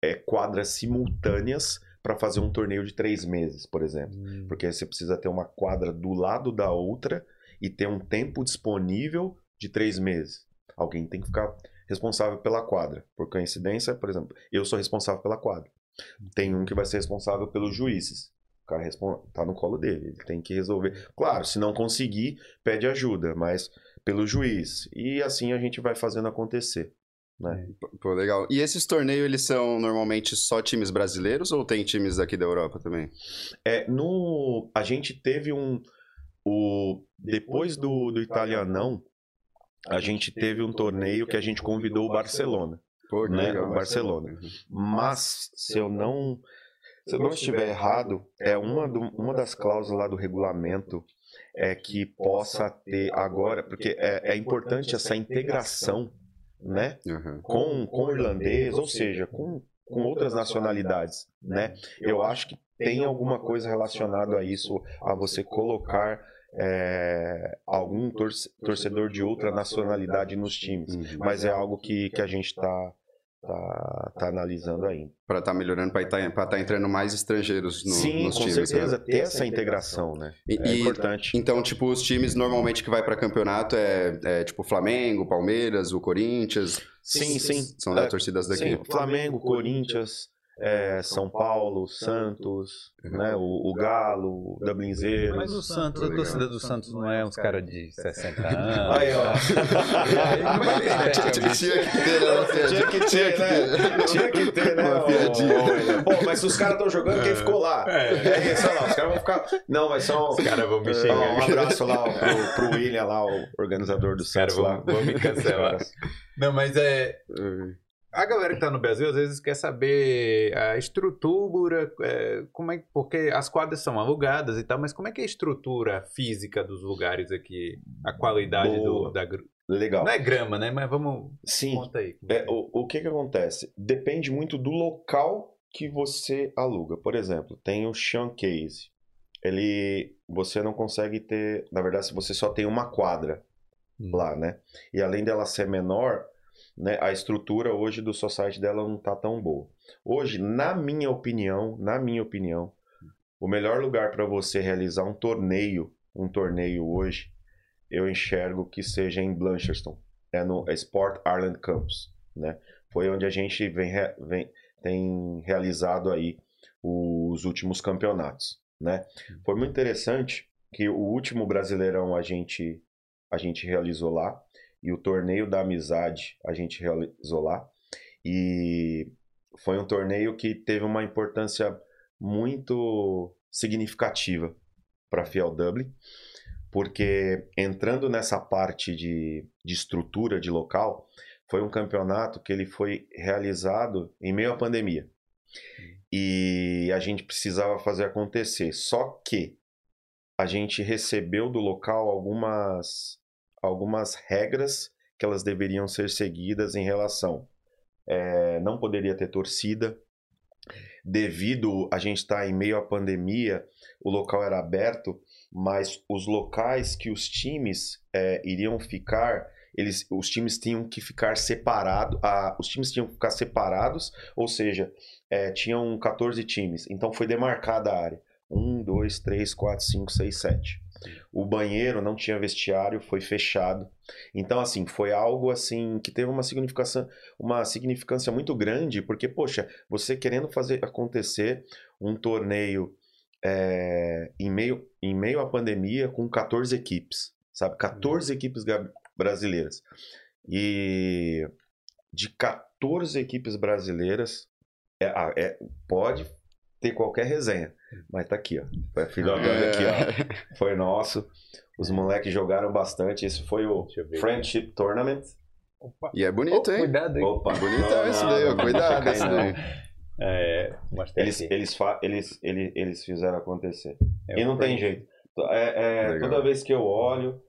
é, quadras simultâneas para fazer um torneio de três meses, por exemplo. Hum. Porque você precisa ter uma quadra do lado da outra e ter um tempo disponível de três meses. Alguém tem que ficar responsável pela quadra. Por coincidência, por exemplo, eu sou responsável pela quadra. Tem um que vai ser responsável pelos juízes. O cara respon- tá no colo dele, ele tem que resolver. Claro, se não conseguir, pede ajuda, mas pelo juiz. E assim a gente vai fazendo acontecer. Né? Pô, legal. E esses torneios, eles são normalmente só times brasileiros ou tem times daqui da Europa também? É, no, a gente teve um. O, depois do, do italianão, a gente teve um torneio que a gente convidou o Barcelona. Pô, Né, legal. o Barcelona. Mas, se eu não. Se eu não estiver errado, é uma, do- uma das cláusulas lá do regulamento é que possa ter agora, porque é, é importante essa integração, né? Uhum. com, com o irlandês, ou seja, com, com outras nacionalidades, né? Eu acho que tem alguma coisa relacionada a isso, a você colocar é, algum torce- torcedor de outra nacionalidade nos times. Uhum. Mas é algo que, que a gente está tá, tá analisando ainda. Pra estar melhorando, pra estar entrando mais estrangeiros no, Sim, nos com times. certeza, né? ter essa integração, né? E- É e- importante. Então, tipo, os times normalmente que vai pra campeonato é, é tipo Flamengo, Palmeiras, o Corinthians. Sim, sim. São das É, torcidas daqui. Sim, Flamengo, Corinthians, é, São Paulo, Santos, né, o, o Galo, o Dublinzeiro. Mas o Santos, a torcida do Santos não é uns caras de 60 anos. [LAUGHS] Aí, ó. Tinha que ter, né? Tinha que ter, né? Tinha que ter, né? Uma piadinha. Pô, mas se os caras estão jogando, quem ficou lá? É. É olha lá, os caras vão ficar. Não, ser um. Os caras vão me Ó, xingar. Um abraço lá ó, pro, pro William, lá, o organizador do Os caras Santos lá. vão, vão me cancelar. Não, mas é. A galera que tá no Brasil às vezes quer saber a estrutura, é, como é, porque as quadras são alugadas e tal, mas como é que é a estrutura física dos lugares aqui? A qualidade do, da. Legal. Não é grama, né? Mas vamos. Sim. Conta aí. É, o, o que que acontece? Depende muito do local que você aluga. Por exemplo, tem o Showcase. Ele, você não consegue ter, na verdade, se você só tem uma quadra lá, né? E além dela ser menor, né, a estrutura hoje do society dela não tá tão boa. Hoje, na minha opinião, na minha opinião, o melhor lugar para você realizar um torneio, um torneio hoje, eu enxergo que seja em Blanchardstown, é no Sport Ireland Campus, né? Foi onde a gente vem, vem- tem realizado aí os últimos campeonatos, né? Foi muito interessante que o último Brasileirão a gente a gente realizou lá e o torneio da amizade a gente realizou lá e foi um torneio que teve uma importância muito significativa para a Fiel Dublin, porque entrando nessa parte de, de estrutura de local, foi um campeonato que ele foi realizado em meio à pandemia. E a gente precisava fazer acontecer. Só que a gente recebeu do local algumas, algumas regras que elas deveriam ser seguidas em relação. É, não poderia ter torcida. Devido a gente estar tá em meio à pandemia, o local era aberto, mas os locais que os times é, iriam ficar eles, os times tinham que ficar separados, os times tinham que ficar separados, ou seja, é, tinham 14 times, então foi demarcada a área. 1, 2, 3, 4, 5, 6, 7. O banheiro não tinha vestiário, foi fechado. Então, assim, foi algo assim que teve uma significação, uma significância muito grande, porque, poxa, você querendo fazer acontecer um torneio é, em, meio, em meio à pandemia com 14 equipes, sabe? 14 equipes brasileiras. E de 14 equipes brasileiras, é, ah, é, pode ter qualquer resenha. Mas tá aqui, ó. Foi filhotando é. aqui, ó. Foi nosso. Os moleques jogaram bastante. Esse foi o Friendship Tournament. Opa. E é bonito, oh, hein? Cuidado, hein? Opa, bonito é esse daí, ó. Cuidado esse daí. É, eles, eles, eles, eles, eles fizeram acontecer. É e não tem jeito. É, é toda vez que eu olho,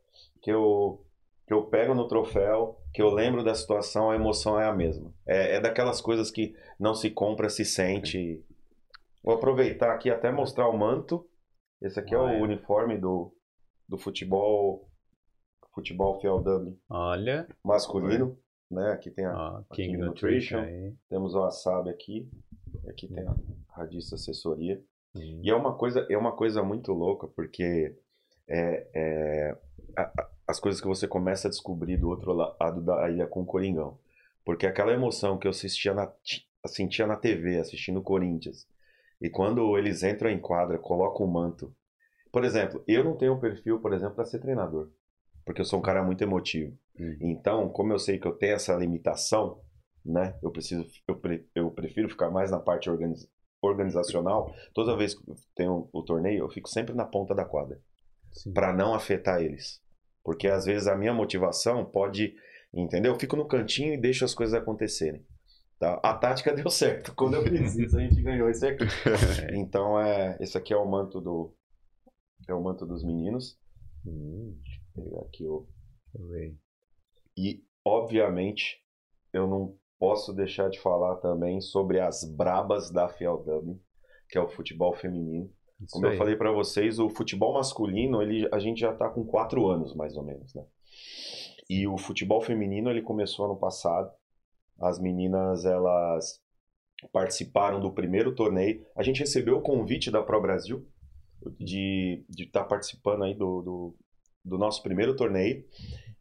que eu que eu pego no troféu, que eu lembro da situação, a emoção é a mesma. É, é daquelas coisas que não se compra, se sente. Vou aproveitar aqui até mostrar o manto. Esse aqui é o uniforme do, do futebol futebol Dublin. Olha. Masculino. Né? Aqui tem a, ah, a King, King, Nutrition. Nutrition Temos o Wasabi aqui. Aqui tem a Radista Assessoria. E é uma coisa, é uma coisa muito louca, porque é, é a, as coisas que você começa a descobrir do outro lado da ilha com o Coringão. Porque aquela emoção que eu assistia na, sentia na TV, assistindo o Corinthians, e quando eles entram em quadra, colocam o manto. Por exemplo, eu não tenho um perfil, por exemplo, para ser treinador, porque eu sou um cara muito emotivo. Hum. Então, como eu sei que eu tenho essa limitação, né? Eu preciso, eu, pre, eu prefiro ficar mais na parte organiz, organizacional. Toda vez que tem o, o torneio, eu fico sempre na ponta da quadra, para não afetar eles. Porque às vezes a minha motivação pode, entendeu? Eu fico no cantinho e deixo as coisas acontecerem. Tá? A tática [LAUGHS] deu certo. Quando eu fiz isso, a gente ganhou esse aqui. [LAUGHS] então, é, esse aqui é o manto do é o manto dos meninos. Hum, deixa eu pegar aqui o E obviamente eu não posso deixar de falar também sobre as brabas da Fiel Dublin, que é o futebol feminino. Isso Como aí. eu falei para vocês, o futebol masculino, ele, a gente já está com quatro anos, mais ou menos, né? E o futebol feminino, ele começou ano passado. As meninas, elas participaram do primeiro torneio. A gente recebeu o convite da Pro Brasil de estar tá participando aí do, do, do, nosso primeiro torneio.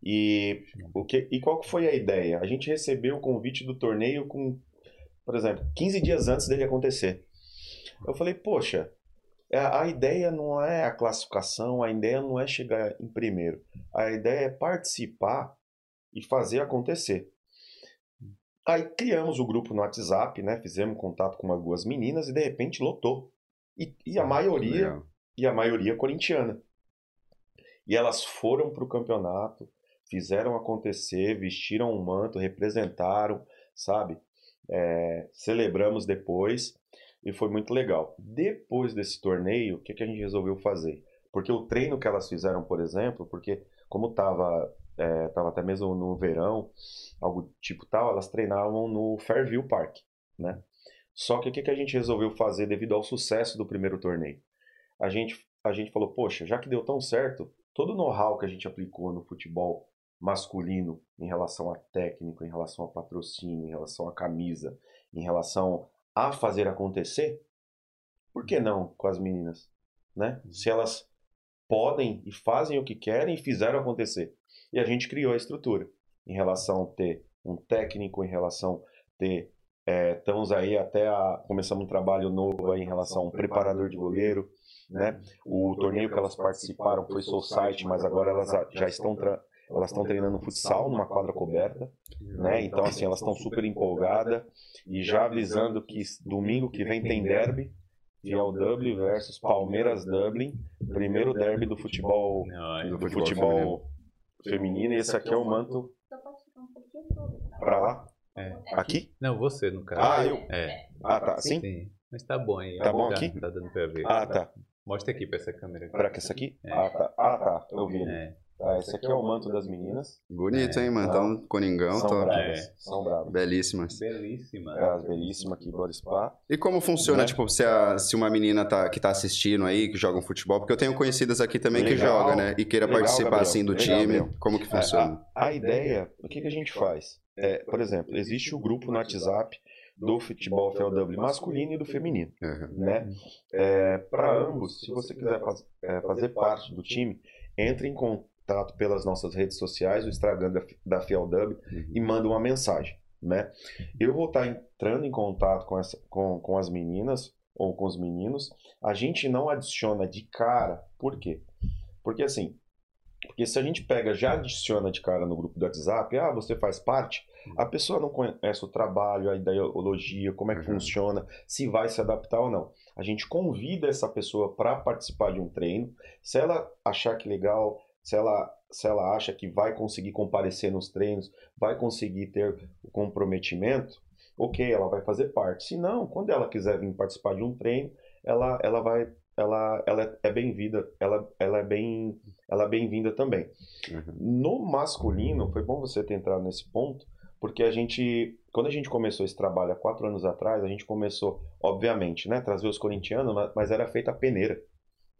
E, o que, e qual foi a ideia? A gente recebeu o convite do torneio com, por exemplo, 15 dias antes dele acontecer. Eu falei, poxa, é, a ideia não é a classificação, a ideia não é chegar em primeiro. A ideia é participar e fazer acontecer. Aí criamos o grupo no WhatsApp, né? Fizemos contato com umas duas meninas e de repente lotou. E, e a ah, maioria e a maioria corintiana. E elas foram para o campeonato, fizeram acontecer, vestiram um manto, representaram, sabe? É, celebramos depois e foi muito legal. Depois desse torneio, o que, que a gente resolveu fazer? Porque o treino que elas fizeram, por exemplo, porque como estava é, tava até mesmo no verão, algo tipo tal, elas treinavam no Fairview Park, né? Só que o que, que a gente resolveu fazer devido ao sucesso do primeiro torneio? A gente, a gente falou, poxa, já que deu tão certo, todo o know-how que a gente aplicou no futebol masculino em relação a técnico, em relação a patrocínio, em relação a camisa, em relação a fazer acontecer, por que não com as meninas? Né? Se elas podem e fazem o que querem e fizeram acontecer. E a gente criou a estrutura em relação a ter um técnico, em relação a ter É, estamos aí até a, começamos um trabalho novo aí em relação ao preparador de goleiro, né? O torneio que elas participaram foi site, mas agora elas já estão elas estão treinando futsal numa quadra coberta, né? Então assim elas estão super empolgadas e já avisando que domingo que vem tem derby, Fiel Dublin versus Palmeiras Dublin, primeiro derby do futebol do futebol feminino. E esse aqui é o manto tá? pra lá, É. aqui. não, você, no caso. Ah, eu. É, Ah, tá. Sim. sim. Mas tá bom aí. Tá bom aqui? Tá dando pra ver. Ah, tá. Mostra aqui pra essa câmera. Pra que essa aqui? É. Ah, tá. Ah, tá. Eu vi. É. Tá, esse aqui é o manto das meninas. Bonito, É, hein, mano? Então, Coningão, São top. bravas. É. São bravas. Belíssimas. Belíssima. É, as belíssimas aqui do Spa. E como funciona, Né? tipo, se, a- se uma menina tá, que tá assistindo aí, que joga um futebol, porque eu tenho conhecidas aqui também que Legal. joga, né? E queira Legal, participar, Gabriel. assim, do Legal, time, Gabriel. como que funciona? A, a ideia, o que, que a gente faz? É, por exemplo, existe o grupo no WhatsApp do futebol FLW masculino e do feminino, Aham. né? É, Para ambos, se você quiser faz- é, fazer parte do time, entre em contato pelas nossas redes sociais, o Instagram da, da FLW, e manda uma mensagem, né? Eu vou estar entrando em contato com, essa, com, com as meninas ou com os meninos. A gente não adiciona de cara, por quê? Porque assim, porque se a gente pega, já adiciona de cara no grupo do WhatsApp, ah, você faz parte, a pessoa não conhece o trabalho, a ideologia, como é que Uhum. funciona, se vai se adaptar ou não. A gente convida essa pessoa para participar de um treino. Se ela achar que legal, se ela, se ela acha que vai conseguir comparecer nos treinos, vai conseguir ter o comprometimento, ok, ela vai fazer parte. Se não, quando ela quiser vir participar de um treino, ela, ela vai. Ela, ela é bem-vinda, ela, ela é bem, ela é bem-vinda também. Uhum. No masculino, foi bom você ter entrado nesse ponto, porque a gente, quando a gente começou esse trabalho há quatro anos atrás, a gente começou, obviamente, né, trazer os corintianos, mas- mas era feita a peneira,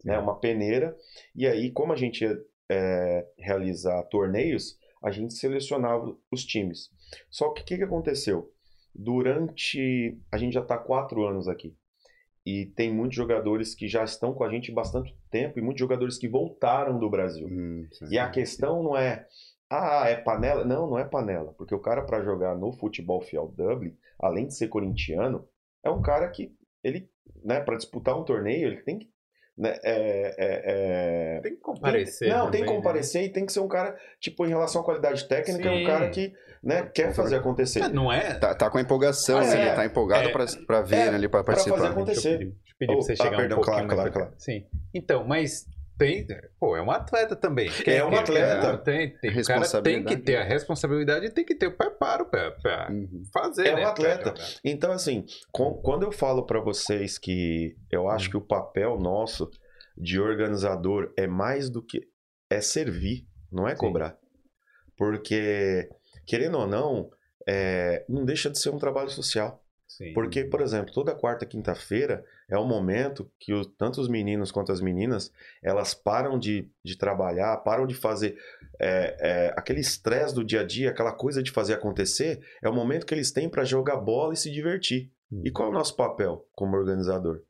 né, uma peneira, e aí, como a gente ia é, realizar torneios, a gente selecionava os times. Só que o que, que aconteceu? Durante, a gente já está quatro anos aqui, e tem muitos jogadores que já estão com a gente há bastante tempo, e muitos jogadores que voltaram do Brasil. Hum. E a questão não é, ah, é panela? Não, não é panela. Porque o cara, para jogar no futebol fiel Dublin, além de ser corintiano, é um cara que, ele, né, para disputar um torneio, ele tem que. Né, é, é, é, Tem que comparecer. não, tem também, que né? comparecer e tem que ser um cara, tipo, em relação à qualidade técnica, é Sim. um cara que né, quer fazer acontecer. Ah, Não é? Tá, tá com a empolgação, Ah, assim, é. ele tá empolgado É. pra, pra ver, É, né, ali, pra pra fazer participar. acontecer. Deixa eu pedir, deixa eu pedir Oh, pra você ah, chegar perdão, um pouquinho claro, mais claro, claro. Sim. Então, mas tem... Pô, é um atleta também. É um que- atleta. Tem, tem, o cara tem que ter a responsabilidade e tem que ter o preparo pra Uhum. fazer, É um né, atleta. pra jogar. Então, assim, com- quando eu falo pra vocês que eu acho que o papel nosso de organizador é mais do que é servir, não é Sim. cobrar. Porque, querendo ou não, é, não deixa de ser um trabalho social. Sim. Porque, por exemplo, toda quarta, quinta-feira é o momento que o- tanto os meninos quanto as meninas elas param de, de trabalhar, param de fazer é, é, aquele estresse do dia a dia, aquela coisa de fazer acontecer. É o momento que eles têm para jogar bola e se divertir. Hum. E qual é o nosso papel como organizador?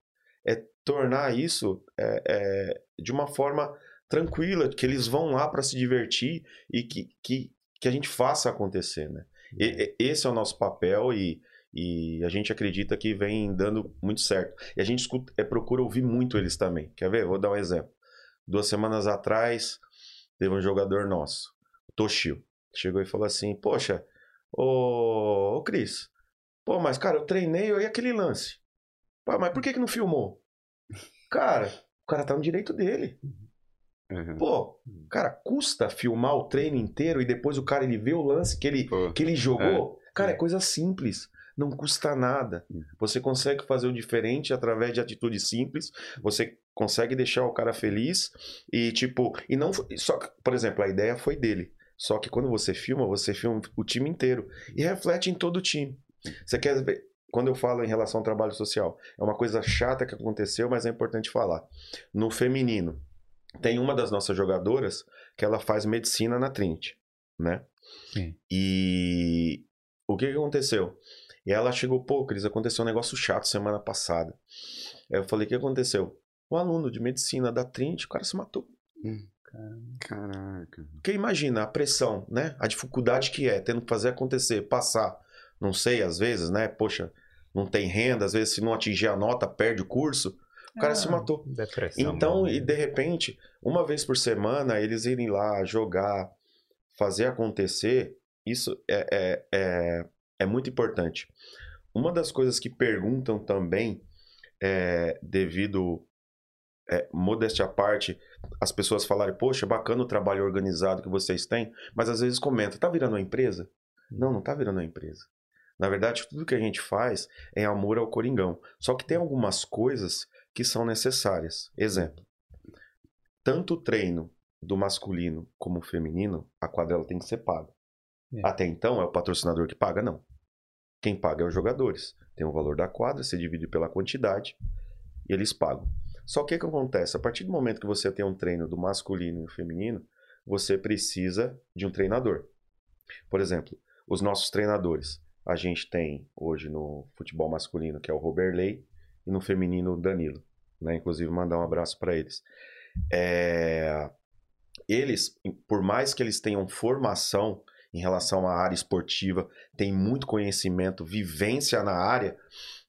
É tornar isso é, é, de uma forma tranquila, que eles vão lá para se divertir e que, que, que a gente faça acontecer, né? E- e- esse é o nosso papel e, e a gente acredita que vem dando muito certo. E a gente escuta, é, procura ouvir muito eles também. Quer ver? Vou dar um exemplo. Duas semanas atrás, teve um jogador nosso, o Toshio, chegou e falou assim: Poxa, ô, ô Cris, pô, mas cara, eu treinei e aquele lance. Pô, mas por que, que não filmou? Cara, o cara tá no direito dele. Uhum. Pô, cara, custa filmar o treino inteiro e depois o cara ele vê o lance que ele, Pô, que ele jogou. Cara, é É. coisa simples. Não custa nada. Uhum. Você consegue fazer o diferente através de atitudes simples. Você consegue deixar o cara feliz e tipo, e não só, por exemplo, a ideia foi dele. Só que quando você filma, você filma o time inteiro e reflete em todo o time. Você quer ver? Quando eu falo em relação ao trabalho social, é uma coisa chata que aconteceu, mas é importante falar. No feminino, tem uma das nossas jogadoras que ela faz medicina na Trinity, né? Sim. E o que, que aconteceu? E ela chegou, pô, Cris, aconteceu um negócio chato semana passada. Aí eu falei, o que aconteceu? Um aluno de medicina da Trinity, o cara se matou. Caraca. Porque imagina a pressão, né? A dificuldade que é tendo que fazer acontecer, passar não sei, às vezes, né? Poxa, não tem renda, às vezes se não atingir a nota, perde o curso. O cara se Ah, matou. Depressão. Então, né? e de repente, uma vez por semana, eles irem lá jogar, fazer acontecer, isso é, é, é, é muito importante. Uma das coisas que perguntam também, é, devido, é, modéstia à parte, as pessoas falarem, poxa, bacana o trabalho organizado que vocês têm, mas às vezes comenta, tá virando uma empresa? Não, não tá virando uma empresa. Na verdade, tudo que a gente faz é amor ao Coringão. Só que tem algumas coisas que são necessárias. Exemplo: tanto o treino do masculino como o feminino, a quadrela tem que ser paga. É. Até então, é o patrocinador que paga? Não. Quem paga é os jogadores. Tem o valor da quadra, se divide pela quantidade e eles pagam. Só que o que acontece? A partir do momento que você tem um treino do masculino e o feminino, você precisa de um treinador. Por exemplo, os nossos treinadores. A gente tem hoje no futebol masculino, que é o Roberley, e no feminino o Danilo. Né? Inclusive, mandar um abraço para eles. É, Eles, por mais que eles tenham formação em relação à área esportiva, têm muito conhecimento, vivência na área,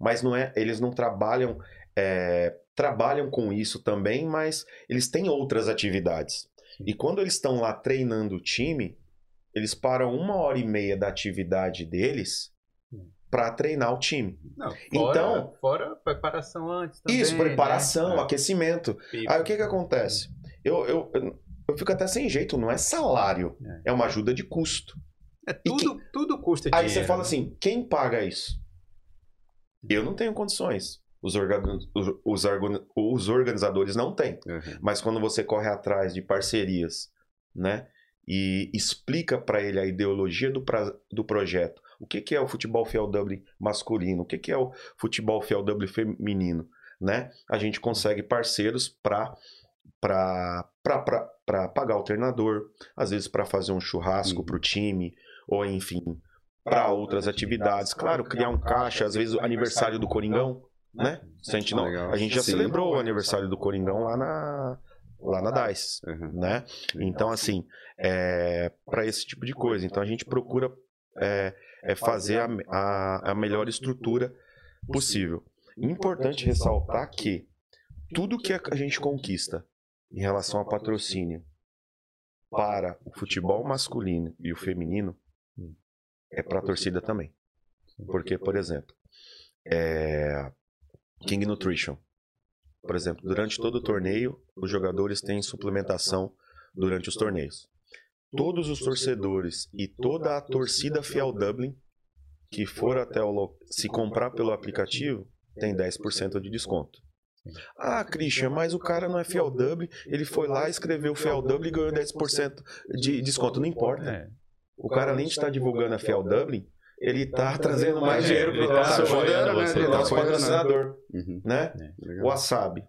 mas não é, eles não trabalham, é, trabalham com isso também, mas eles têm outras atividades. E quando eles estão lá treinando o time, eles param uma hora e meia da atividade deles para treinar o time. Não, fora, Então- Fora preparação antes também. Isso, preparação, né? aquecimento. Aí o que que acontece? Eu, eu, eu, fico até sem jeito, não é salário, é uma ajuda de custo. É, tudo, tudo custa Aí dinheiro. você fala assim, quem paga isso? Eu não tenho condições. Os, organ- os, organizadores não têm. Uhum. Mas quando você corre atrás de parcerias, né? E explica para ele a ideologia do, pra- do projeto. O que, que é o futebol fiel Dublin masculino? O que, que é o futebol fiel Dublin feminino? Né? A gente consegue parceiros para para pagar o treinador, às vezes para fazer um churrasco Uhum. para o time, ou enfim, para outras atividades. Claro, criar um caixa, às vezes o aniversário do Coringão, né? Se a, gente não, a gente já Sim. celebrou o aniversário do Coringão lá na, lá na DICE, Uhum. né? Então, assim, é, para esse tipo de coisa. Então, a gente procura é, é fazer a, a, a melhor estrutura possível. Importante ressaltar que tudo que a gente conquista em relação a patrocínio para o futebol masculino e o feminino é para a torcida também. Porque, por exemplo, é, King Nutrition. Por exemplo, durante todo o torneio, os jogadores têm suplementação durante os torneios. Todos os torcedores e toda a torcida Fiel Dublin que for até o se comprar pelo aplicativo tem 10% de desconto. Ah, Christian, mas o cara não é Fiel Dublin, ele foi lá, escreveu Fiel Dublin e ganhou 10% de desconto. Não importa. É. O cara além de estar divulgando a Fiel Dublin, ele tá trazendo mais É, dinheiro pro tá nosso né? tá nosso apoiando, né? patrocinador, Uhum. né? Legal. Wasabi.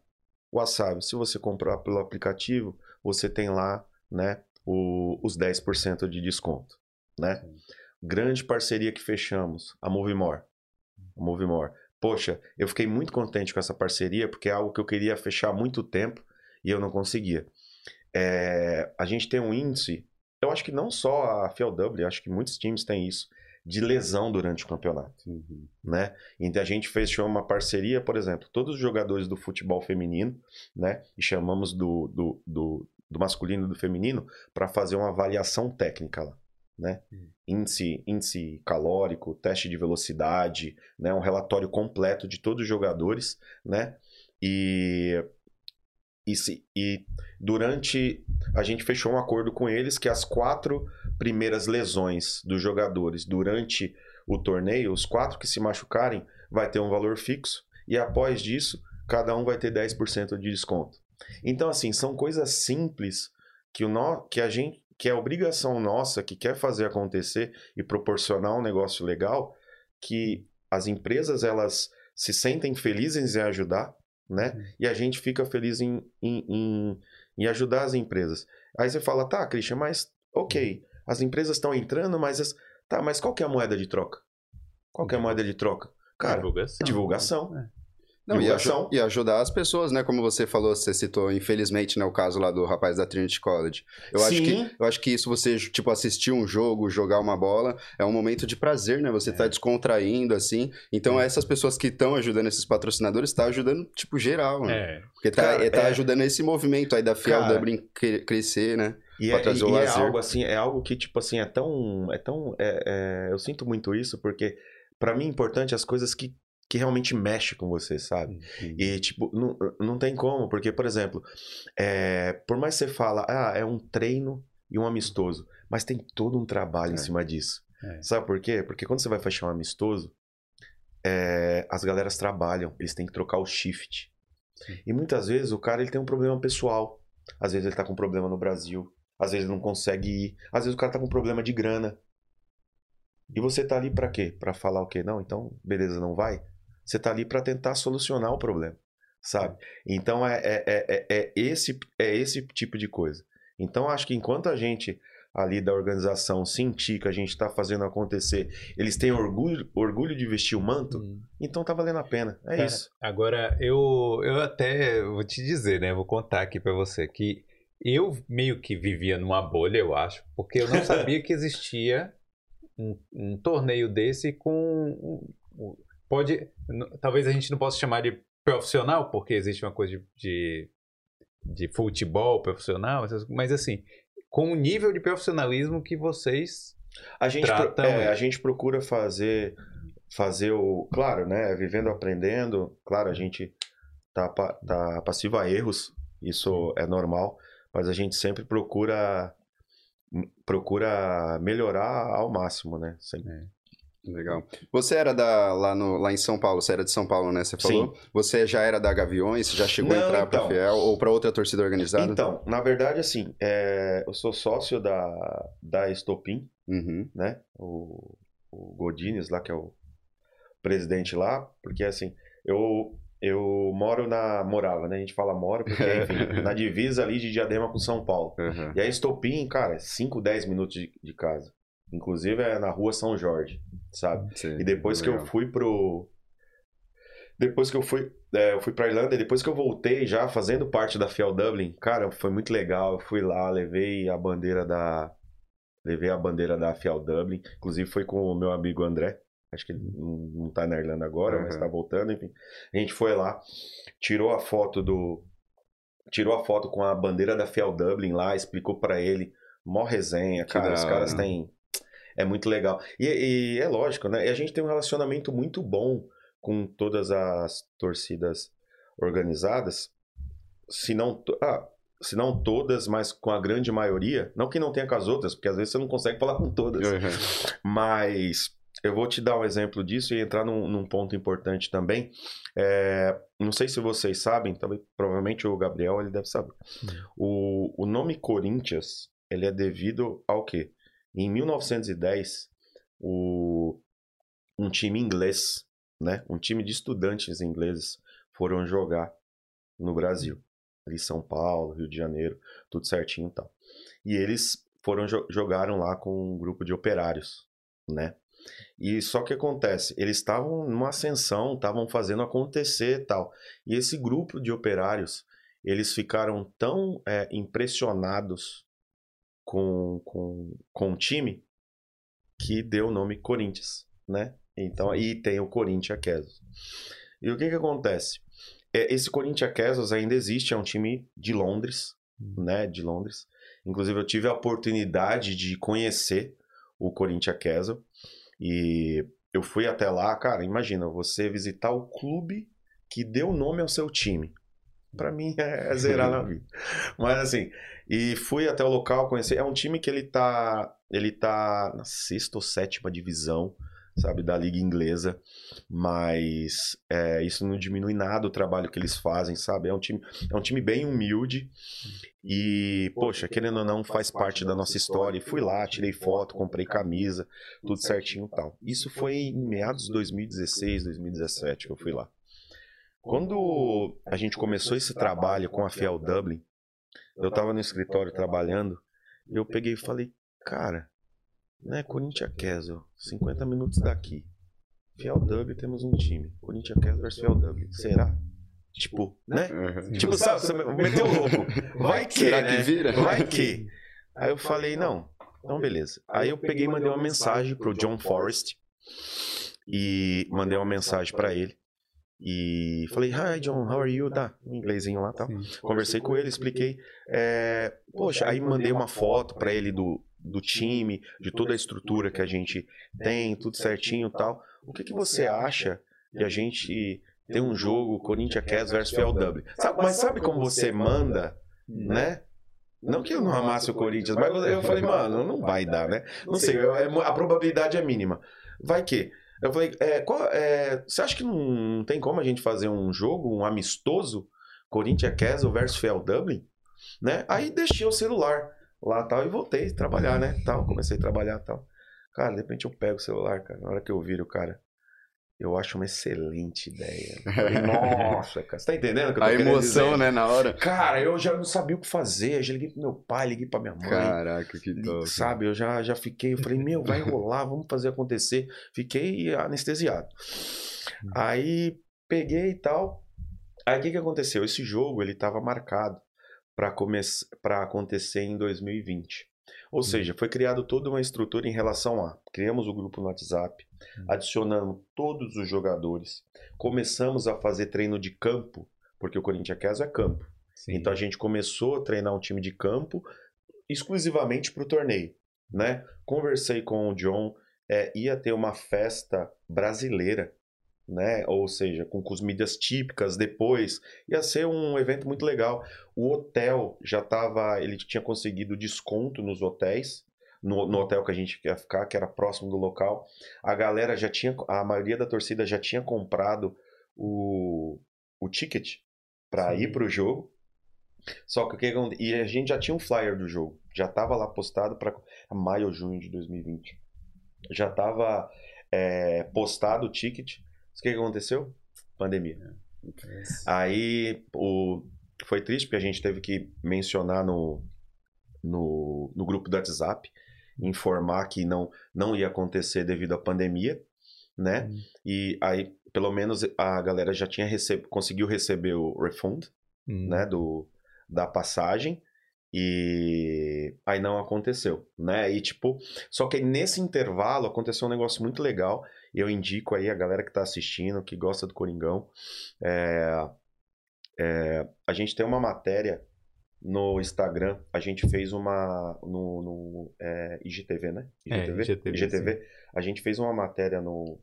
Wasabi, se você comprar pelo aplicativo, você tem lá, né, o- os 10% de desconto, né? Grande parceria que fechamos, a Movimore. A Movimore. Poxa, eu fiquei muito contente com essa parceria, porque é algo que eu queria fechar há muito tempo e eu não conseguia. É, a gente tem um índice, eu acho que não só a Fiel Dublin, acho que muitos times têm isso, de lesão durante o campeonato Uhum. né? Então a gente fechou uma parceria, por exemplo, todos os jogadores do futebol feminino, né? E chamamos do, do, do, do masculino e do feminino para fazer uma avaliação técnica lá, né? Índice, índice calórico, teste de velocidade, né? Um relatório completo de todos os jogadores, né? E e, se- e durante a gente fechou um acordo com eles que as quatro primeiras lesões dos jogadores durante o torneio, os quatro que se machucarem, vai ter um valor fixo e após disso, cada um vai ter 10% de desconto. Então, assim, são coisas simples que, o no... que a gente que é obrigação nossa, que quer fazer acontecer e proporcionar um negócio legal, que as empresas elas se sentem felizes em ajudar, né? E a gente fica feliz em, em, em, em ajudar as empresas. Aí você fala, tá, Christian, mas ok, as empresas estão entrando, mas as... tá, mas qual que é a moeda de troca? Qual que é a moeda de troca? Cara, divulgação. divulgação. É. Não, e, doação. e ajudar as pessoas, né? Como você falou, você citou, infelizmente, né, o caso lá do rapaz da Trinity College. Eu acho Sim. que eu acho que isso você, tipo, assistir um jogo, jogar uma bola, é um momento de prazer, né? Você tá descontraindo, assim. Então, essas pessoas que estão ajudando esses patrocinadores, tá ajudando, tipo, geral, né? É. Porque tá, Cara, é, tá é- ajudando esse movimento aí da Fiel Cara, Dublin cre- crescer, né? E, é, o e é algo assim, é algo que, tipo assim, é tão. É tão é- é- eu sinto muito isso, porque pra mim é importante as coisas que, que realmente mexem com você, sabe? E, tipo, não, não tem como, porque, por exemplo, é, por mais que você fala, ah, é um treino e um amistoso, mas tem todo um trabalho em É. cima disso. É. Sabe por quê? Porque quando você vai fechar um amistoso, é, as galeras trabalham, eles têm que trocar o shift. Sim. E muitas vezes o cara ele tem um problema pessoal. Às vezes ele tá com um problema no Brasil. Às vezes ele não consegue ir. Às vezes o cara tá com um problema de grana. E você tá ali pra quê? Pra falar o quê? Não, então, beleza, não vai. Você tá ali pra tentar solucionar o problema, sabe? Então é, é, é, é- é esse, é esse tipo de coisa. Então acho que enquanto a gente ali da organização sentir que a gente tá fazendo acontecer, eles têm orgulho, orgulho de vestir o manto, Hum. então tá valendo a pena. É Cara, isso. Agora, eu, eu até vou te dizer, né? Vou contar aqui pra você que eu meio que vivia numa bolha, eu acho, porque eu não [LAUGHS] sabia que existia um, um torneio desse com. um- um- pode. Talvez a gente não possa chamar de profissional, porque existe uma coisa de, de, de futebol profissional, mas assim, com o nível de profissionalismo que vocês. A gente, Tratam é, a gente procura fazer fazer o. Claro, né? Vivendo, aprendendo. Claro, a gente tá, tá passivo a erros. Isso é normal. Mas a gente sempre procura procura melhorar ao máximo, né? Sempre. Legal. Você era da, lá, no, lá em São Paulo, você era de São Paulo, né? Você falou? Você já era da Gaviões? Já chegou a Não, entrar pra então. Fiel ou pra outra torcida organizada? Então, na verdade, assim, é, eu sou sócio da, da Estopim, Uhum. né? O, o Godines lá, que é o presidente lá, porque assim, eu, eu moro na. Morava, né? A gente fala mora, porque, [LAUGHS] enfim, na divisa ali de Diadema com São Paulo. Uhum. E a Estopim, cara, é 5, 10 minutos de, de casa. Inclusive é na rua São Jorge, sabe? Sim, E depois que eu legal. fui pro. Depois que eu fui, é, eu fui pra Irlanda, e depois que eu voltei já fazendo parte da Fiel Dublin, cara, foi muito legal. Eu fui lá, levei a bandeira da. Levei a bandeira da Fiel Dublin. Inclusive foi com o meu amigo André. Acho que ele não, tá na Irlanda agora, mas Uhum. tá voltando, enfim. A gente foi lá, tirou a foto do. Tirou a foto com a bandeira da Fiel Dublin lá, explicou pra ele. Mó resenha, cara. Os caras têm. É muito legal. E, e é lógico, né? E a gente tem um relacionamento muito bom com todas as torcidas organizadas. Se não, ah, se não todas, mas com a grande maioria. Não que não tenha com as outras, porque às vezes você não consegue falar com todas. Uhum. Mas eu vou te dar um exemplo disso e entrar num, num ponto importante também. É, não sei se vocês sabem, também, provavelmente o Gabriel ele deve saber. O, o nome Corinthians ele é devido ao quê? Em 1910, o, um time inglês, né, um time de estudantes ingleses foram jogar no Brasil, ali São Paulo, Rio de Janeiro, tudo certinho e tal. E eles foram jo- jogaram lá com um grupo de operários, né? E só que acontece, eles estavam numa ascensão, estavam fazendo acontecer e tal. E esse grupo de operários, eles ficaram tão é, impressionados com, com, com o time que deu o nome Corinthians, né? Então, aí tem o Corinthians Quesos. E o que que acontece? É, esse Corinthians Quesos ainda existe, é um time de Londres, né? De Londres. Inclusive, eu tive a oportunidade de conhecer o Corinthians Castle e eu fui até lá, cara, imagina, você visitar o clube que deu nome ao seu time. Pra mim é, é zerar na vida. Mas assim, e fui até o local conhecer. É um time que ele tá, ele tá na sexta ou sétima divisão, sabe, da liga inglesa. Mas é, isso não diminui nada o trabalho que eles fazem, sabe? É um time, é um time bem humilde e, poxa, querendo ou não, faz parte da nossa história. E fui lá, tirei foto, comprei camisa, tudo certinho e tal. Isso foi em meados de 2016, 2017 que eu fui lá. Quando a gente começou esse trabalho com a Fiel Dublin, eu tava no escritório trabalhando, eu peguei e falei, cara, né, Corinthians Castle, 50 minutos daqui. Fiel W temos um time. Corinthians Cast versus Fiel W. Será? Tipo, né? Uhum. Tipo, sabe, você meteu o louco. Vai que, Será né? que vira? Vai que. Aí eu falei, não, então beleza. Aí eu peguei e mandei uma mensagem pro John Forrest e mandei uma mensagem pra ele. E falei, hi John, how are you? Tá, em inglesinho lá, tá? Sim. Conversei com ele, expliquei. É, poxa, aí mandei uma foto pra ele do, do time, de toda a estrutura que a gente tem, tudo certinho e tal. O que, que você acha de a gente ter um jogo Corinthians Cavs versus FLW? Sabe, mas sabe como você manda, né? Não que eu não amasse o Corinthians, mas eu falei, mano, não vai dar, né? Não sei, é- a probabilidade é mínima. Vai que. Eu falei, é, qual- é, você acha que não tem como a gente fazer um jogo, um amistoso, Corinthians Castle versus FLW? Né? Aí deixei o celular lá tal e voltei a trabalhar, né? Tal, comecei a trabalhar tal. Cara, de repente eu pego o celular, cara. Na hora que eu viro, cara, eu acho uma excelente ideia. [LAUGHS] Nossa, cara, você tá entendendo o que eu tô A emoção, dizer? né, na hora. Cara, eu já não sabia o que fazer. Eu já liguei pro meu pai, liguei pra minha mãe. Caraca, que top. Sabe, eu já, já fiquei, eu falei, meu, vai rolar, vamos fazer acontecer. Fiquei anestesiado. Aí peguei e tal. Aí o que, que aconteceu? Esse jogo ele estava marcado para para acontecer em 2020. Ou seja, foi criado toda uma estrutura em relação a criamos o grupo no WhatsApp, adicionamos todos os jogadores, começamos a fazer treino de campo, porque o Corinthians Caso é campo. Sim. Então a gente começou a treinar um time de campo exclusivamente para o torneio, né? Conversei com o John, é, ia ter uma festa brasileira, né? Ou seja, com comidas típicas depois, ia ser um evento muito legal. O hotel já estava, ele tinha conseguido desconto nos hotéis. No, no hotel que a gente ia ficar, que era próximo do local, a galera já tinha, a maioria da torcida já tinha comprado o, o ticket para ir pro jogo. Só que o que e a gente já tinha um flyer do jogo, já tava lá postado para maio ou junho de 2020. Já tava é, postado o ticket. O que que aconteceu? Pandemia. Aí o, foi triste porque a gente teve que mencionar no, no, no grupo do WhatsApp, informar que não, não ia acontecer devido à pandemia, né? Hum. E aí, pelo menos, a galera já tinha receb conseguiu receber o refund, Hum. né, do, da passagem e aí não aconteceu, né? E tipo, só que nesse intervalo aconteceu um negócio muito legal. Eu indico aí a galera que tá assistindo, que gosta do Coringão, é, é, a gente tem uma matéria no Instagram, a gente fez uma no, no é, IGTV, né? É, IGTV, A gente fez uma matéria no,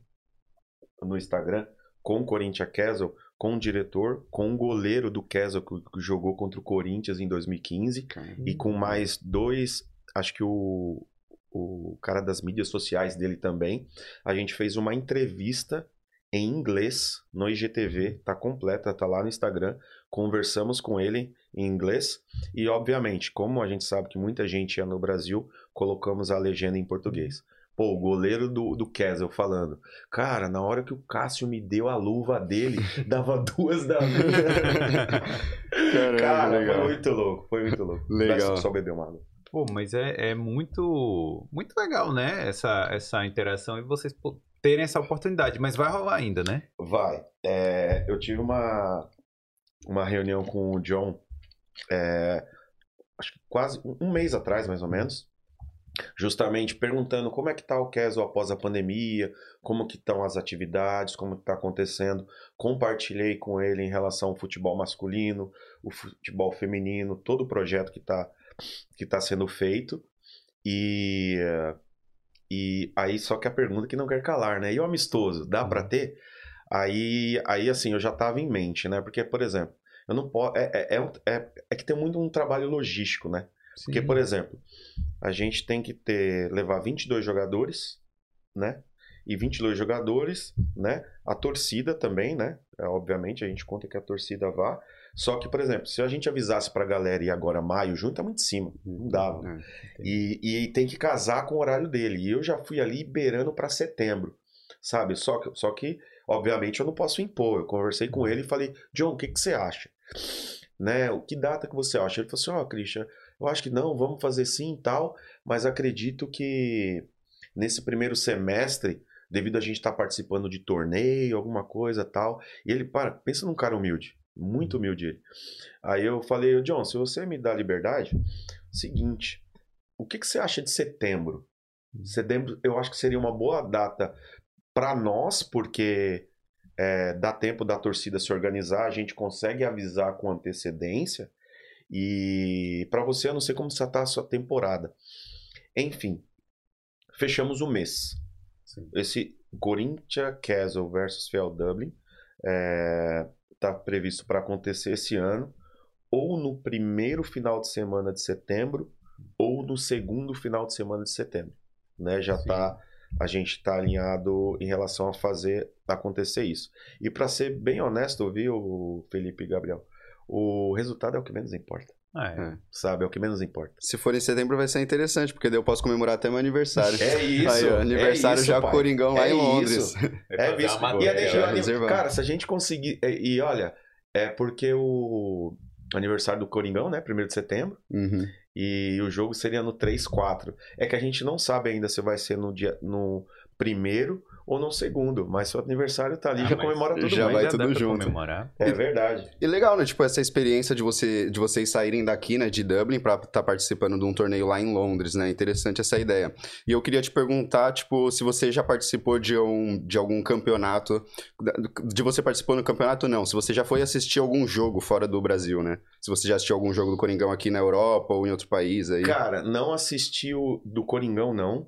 no Instagram com o Corinthians Castle, com o diretor, com o goleiro do Castle que, que jogou contra o Corinthians em 2015 e com mais dois, acho que o, o cara das mídias sociais dele também. A gente fez uma entrevista em inglês no IGTV, tá completa, tá lá no Instagram. Conversamos com ele em inglês e, obviamente, como a gente sabe que muita gente é no Brasil, colocamos a legenda em português. Pô, o goleiro do, do Kessel falando. Cara, na hora que o Cássio me deu a luva dele, [LAUGHS] dava duas da minha. [LAUGHS] Caramba, Cara, legal. foi muito louco, foi muito louco. Legal. Peço Só beber uma água. Pô, mas é, é muito, muito legal, né? Essa, essa interação e vocês pô, terem essa oportunidade. Mas vai rolar ainda, né? Vai. É, eu tive uma, uma reunião com o John, é, acho que quase um- mês atrás, mais ou menos, justamente perguntando como é que tá o Castle após a pandemia, como que estão as atividades, como que tá acontecendo. Compartilhei com ele em relação ao futebol masculino, o futebol feminino, todo o projeto que está que tá sendo feito. E, e aí, só que a pergunta que não quer calar, né? E o amistoso, dá pra ter? Aí, aí assim, eu já tava em mente, né? Porque, por exemplo, eu não posso. É, é, é, é, é que tem muito um trabalho logístico, né? Porque, por exemplo, a gente tem que ter levar 22 jogadores, né? E 22 jogadores, né? A torcida também, né? É, obviamente, a gente conta que a torcida vá. Só que, por exemplo, se a gente avisasse pra galera ir agora maio, junho, tá muito em cima. Não dava. É. E, e tem que casar com o horário dele. E eu já fui ali beirando para setembro, sabe? Só que, só que, obviamente, eu não posso impor. Eu conversei com ele e falei, John, o que, que você acha? Né? O que data que você acha? Ele falou assim, ó, Christian, eu acho que não, vamos fazer sim e tal, mas acredito que nesse primeiro semestre devido a gente estar participando de torneio, alguma coisa tal. E ele, para, pensa num cara humilde, muito humilde ele. Aí eu falei, John, se você me dá liberdade, seguinte, o que, que você acha de setembro? Setembro, eu acho que seria uma boa data para nós, porque é, dá tempo da torcida se organizar, a gente consegue avisar com antecedência. E para você, eu não sei como está a sua temporada. Enfim, fechamos o mês. Sim. Esse Corinthians Castle versus Fiel Dublin está previsto para acontecer esse ano, ou no primeiro final de semana de setembro, ou no segundo final de semana de setembro. Né? Já Sim. tá, a gente está alinhado em relação a fazer acontecer isso. E para ser bem honesto, viu, Felipe e Gabriel, o resultado é o que menos importa. Ah, é. Sabe? É o que menos importa. Se for em setembro vai ser interessante, porque daí eu posso comemorar até meu aniversário. É isso. Aí, ó, é aniversário isso, já pai. Coringão lá É em isso. Londres. É fazer isso. E, a matéria, deixa- né? Reservar. cara, se a gente conseguir. E, e olha, é porque o aniversário do Coringão, né? 1 de setembro. Uhum. E o jogo seria no 3-4. É que a gente não sabe ainda se vai ser no dia no primeiro ou no segundo. Mas seu aniversário tá ali, Ah, já comemora tudo já vai dá tudo pra junto. comemorar. É verdade. E legal, né? Tipo, essa experiência de, você, de vocês saírem daqui, né, de Dublin, pra estar participando de um torneio lá em Londres, né? Interessante essa ideia. E eu queria te perguntar, tipo, se você já participou de, um, de algum campeonato. De você participou no campeonato, não. Se você já foi assistir algum jogo fora do Brasil, né? Se você já assistiu algum jogo do Coringão aqui na Europa ou em outro país aí. Cara, não assisti o do Coringão, não.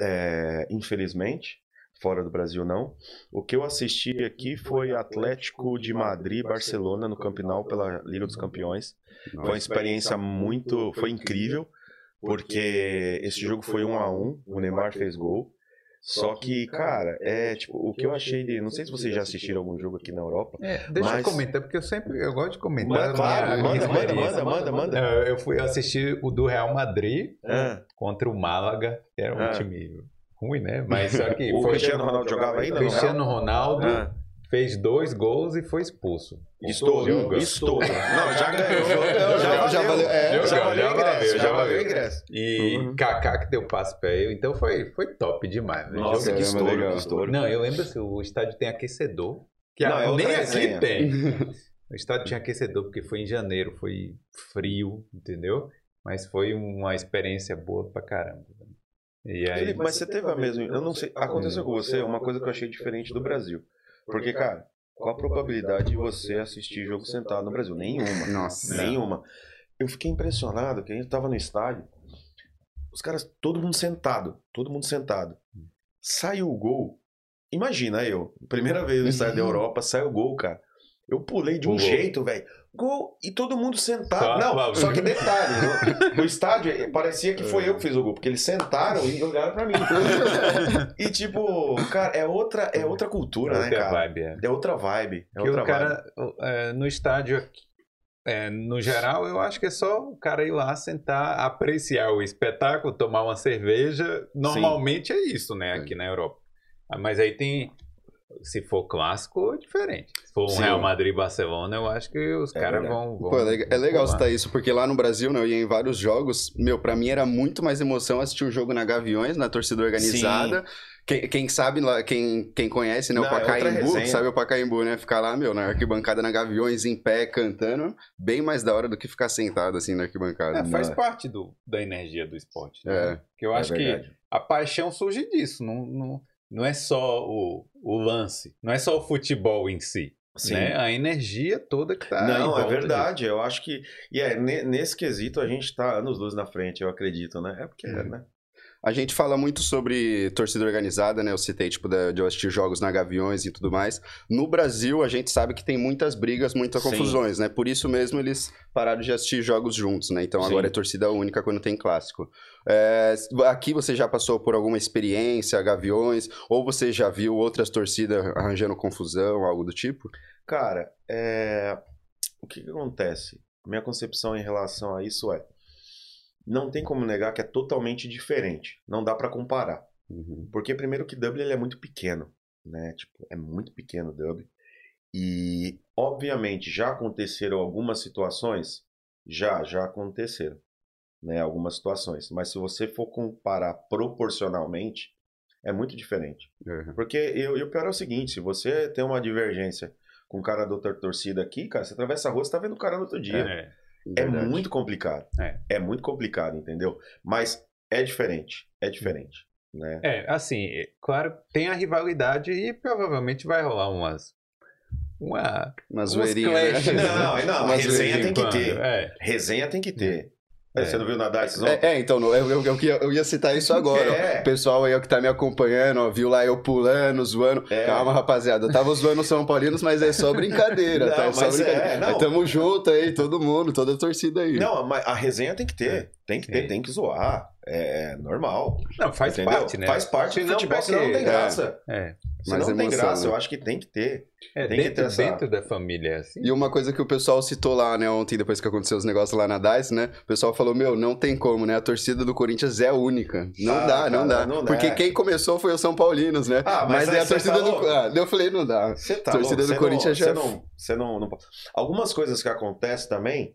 É, infelizmente. Fora do Brasil, não. O que eu assisti aqui foi Atlético de Madrid e Barcelona no Campinal pela Liga dos Campeões. Foi uma experiência muito. Foi incrível, porque esse jogo foi um a um, o Neymar fez gol. Só que, cara, é tipo, o que eu achei de. Não sei se vocês já assistiram algum jogo aqui na Europa. É, deixa Mas- eu comentar, porque eu sempre eu gosto de comentar. Manda, a claro, minha manda, manda, manda, manda, manda. É, Eu fui assistir o do Real Madrid Ah, contra o Málaga, que era um Ah. time ruim, né? [LAUGHS] Mas só que o foi Cristiano Ronaldo jogava ainda? Cristiano Ronaldo Ah, fez dois gols e foi expulso. estouro, Jogo. estouro. Não, já ganhou. Já, Já- já valeu, é, já, já valeu o ingresso. já Já valeu o ingresso. E Uhum. Kaká que deu passe pra ele. Então foi, foi top demais. né? Nossa, Jogo- que estouro, que estouro. Não, eu lembro assim, o estádio tem aquecedor. Que Não, a- é nem resenha. aqui tem. [LAUGHS] O estádio tinha aquecedor porque foi em janeiro, foi frio, entendeu? Mas foi uma experiência boa pra caramba. E aí, Felipe, mas você teve a mesma. Eu não sei. Aconteceu com você uma coisa que eu achei diferente do Brasil. Porque, cara, qual a probabilidade de você assistir jogo sentado no Brasil? Nenhuma. Nossa. Nenhuma. Eu fiquei impressionado que a gente tava no estádio. Os caras, todo mundo sentado. Todo mundo sentado. Saiu o gol. Imagina eu, primeira vez no estádio da Europa, saiu o gol, cara. Eu pulei de um Pulou. jeito, velho. Gol e todo mundo sentado. Só não, só que detalhe, [LAUGHS] no, no estádio eh, parecia que foi eu que fiz o gol, porque eles sentaram e olharam pra mim. [LAUGHS] e tipo, cara, é outra, é outra cultura, né, outra cara? vibe, é. É outra vibe. É que outra o cara, é, no estádio, aqui, é, no geral, eu acho que é só o cara ir lá sentar, apreciar o espetáculo, tomar uma cerveja. Normalmente é isso, né, aqui na Europa. Ah, Mas aí tem, se for clássico, é diferente. Se for um Sim. Real Madrid e Barcelona, eu acho que os É caras vão, vão. Pô, é lega- é legal citar isso, porque lá no Brasil, né, eu ia em vários jogos, meu, pra mim era muito mais emoção assistir um jogo na Gaviões, na torcida organizada. Quem, quem sabe, lá, quem, quem conhece, né, o Não, é outra Pacaembu, resenha. sabe o Pacaembu, né, ficar lá, meu, na arquibancada na Gaviões, em pé, cantando, bem mais da hora do que ficar sentado, assim, na arquibancada. É, faz é. parte do, da energia do esporte. Né? É. Que eu É acho que a paixão surge disso. Não, não, não é só o, o lance, não é só o futebol em si. Sim. Né? A energia toda que tá. em Não, é verdade. Eu acho que. E é, ne- nesse quesito a gente tá anos luz na frente, eu acredito, né? É porque, Uhum. né? A gente fala muito sobre torcida organizada, né? Eu citei, tipo, de eu assistir jogos na Gaviões e tudo mais. No Brasil, a gente sabe que tem muitas brigas, muitas Sim. confusões, né? Por isso mesmo eles pararam de assistir jogos juntos, né? Então Sim. agora é torcida única quando tem clássico. É, aqui você já passou por alguma experiência, Gaviões, ou você já viu outras torcidas arranjando confusão, algo do tipo? Cara, é... o que, que acontece? Minha concepção em relação a isso é. Não tem como negar que é totalmente diferente. Não dá pra comparar. Porque primeiro que Dublin ele é muito pequeno, né? Tipo, é muito pequeno o Dublin. E obviamente já aconteceram algumas situações, já, já aconteceram, né? Algumas situações. Mas se você for comparar proporcionalmente, É muito diferente. Uhum. Porque eu, e o pior é o seguinte: se você tem uma divergência com o cara da outra torcida aqui, cara, você atravessa a rua, você tá vendo o cara no outro dia. É. É, Verdade. muito complicado. É. muito complicado, entendeu? Mas é diferente. É diferente. Né? É, assim, é, claro, tem a rivalidade e provavelmente vai rolar umas. Uma. Uma zoeirinha, né? Não, não, Uma resenha zoeirinha. tem que quando, ter. É. Resenha tem que ter. É. Você não viu nadar esses É, é, então, eu, eu, eu, ia- eu ia citar isso agora. É. O pessoal aí ó, que tá me acompanhando, ó, viu lá eu pulando, zoando. É. Calma, rapaziada. Eu tava zoando São Paulinos, mas é só brincadeira, Não, tá? É só é, brincadeira. Mas tamo junto aí, todo mundo, toda a torcida aí. Não, mas a resenha tem que ter. Tem que ter, tem que zoar. É normal. Não, faz entendeu? parte, né? Faz parte do Senão, futebol, senão não tem graça. É. Senão Mais não tem emoção, graça. né? Eu acho que tem que ter. É, Tem que dentro, ter essa- dentro da família, é assim. E uma coisa que o pessoal citou lá, né, ontem, depois que aconteceu os negócios lá na DICE, né? O pessoal falou, meu, não tem como, né? A torcida do Corinthians é única. Não Ah, dá, não cara, dá. não dá. Porque quem começou foi o São Paulinos, né? Ah, mas mas aí é a torcida falou- do. Ah, eu falei, não dá. Você tá Torcida louco, do você Corinthians não, já- Você não, você não, não pode- Algumas coisas que acontecem também.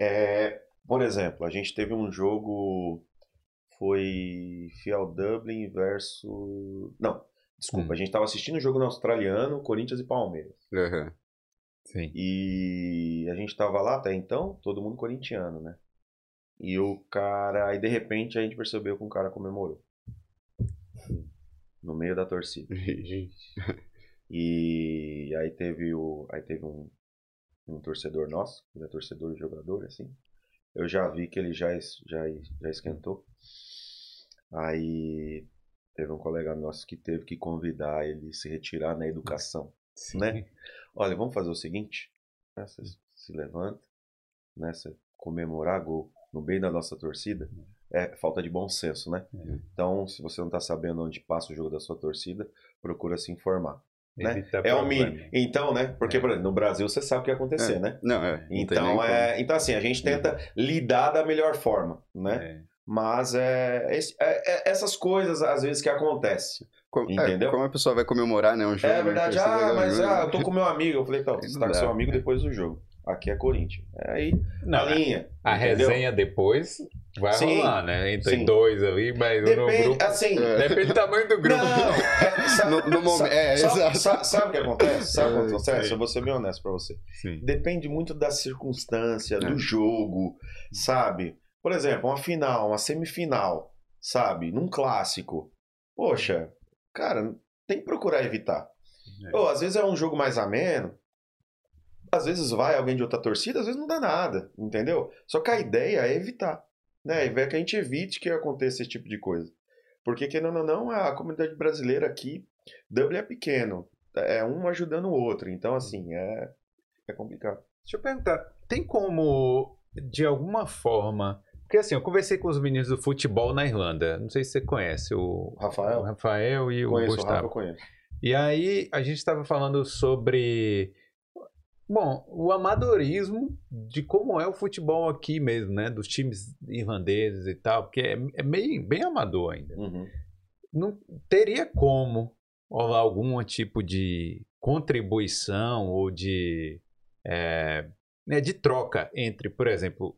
É, por exemplo, a gente teve um jogo. Foi Fiel Dublin versus. Não, desculpa. Hum. A gente tava assistindo o jogo no australiano, Corinthians e Palmeiras. Uhum. Sim. E a gente tava lá até então, todo mundo corintiano, né? E o cara. Aí de repente a gente percebeu que um cara comemorou. No meio da torcida. E aí teve o. Aí teve um, um torcedor nosso, ele é torcedor e jogador, assim. Eu já vi que ele já, já, já esquentou. Aí teve um colega nosso que teve que convidar ele se retirar na educação. Sim. Né? Olha, vamos fazer o seguinte. Né? Você se levanta, né? Você comemorar gol no meio da nossa torcida. É falta de bom senso, né? É. Então, se você não tá sabendo onde passa o jogo da sua torcida, procura se informar. Né? É o mínimo. Então, né? Porque, É. por exemplo, no Brasil você sabe o que ia acontecer, É. né? Não, é. não Então, é, então, assim, a gente tenta lidar da melhor forma, né? É. Mas é, é- é essas coisas, às vezes, que acontecem. Como, é, entendeu? como a pessoa vai comemorar, né? Um jogo, É né, verdade. Ah, mas ah, né? eu tô com meu amigo. Eu falei, então, você tá com seu amigo depois do jogo. Aqui é Corinthians. É aí, Não, a linha. a entendeu? resenha depois vai Sim. rolar, né? Entre Sim. dois ali, mas no Depende, grupo. assim... É. Depende do tamanho do grupo. Não, é, sabe, No- no momento- sabe- é, sabe- sabe- sabe o que acontece? Sabe o que É, acontece? Eu vou ser bem honesto pra você. Sim. Depende muito da circunstância, É. do jogo, sabe? Por exemplo, uma final, uma semifinal, sabe? Num clássico. Poxa, cara, tem que procurar evitar. É. Ou às vezes é um jogo mais ameno, às vezes vai alguém de outra torcida, às vezes não dá nada, entendeu? Só que a ideia é evitar, né? É que a gente evite que aconteça esse tipo de coisa. Porque, querendo ou não, a comunidade brasileira aqui, Dublin é pequeno, é um ajudando o outro, então, assim, é, é complicado. Deixa eu perguntar, tem como, de alguma forma. Porque assim, eu conversei com os meninos do futebol na Irlanda. Não sei se você conhece o, Rafael? o Rafael e o Conheço, o Rafa Gustavo. eu conheço. E aí a gente estava falando sobre. Bom, o amadorismo de como é o futebol aqui mesmo, né? Dos times irlandeses e tal, porque é, é meio, bem amador ainda. Uhum. Não teria como rolar algum tipo de contribuição ou de, é, né, de troca entre, por exemplo,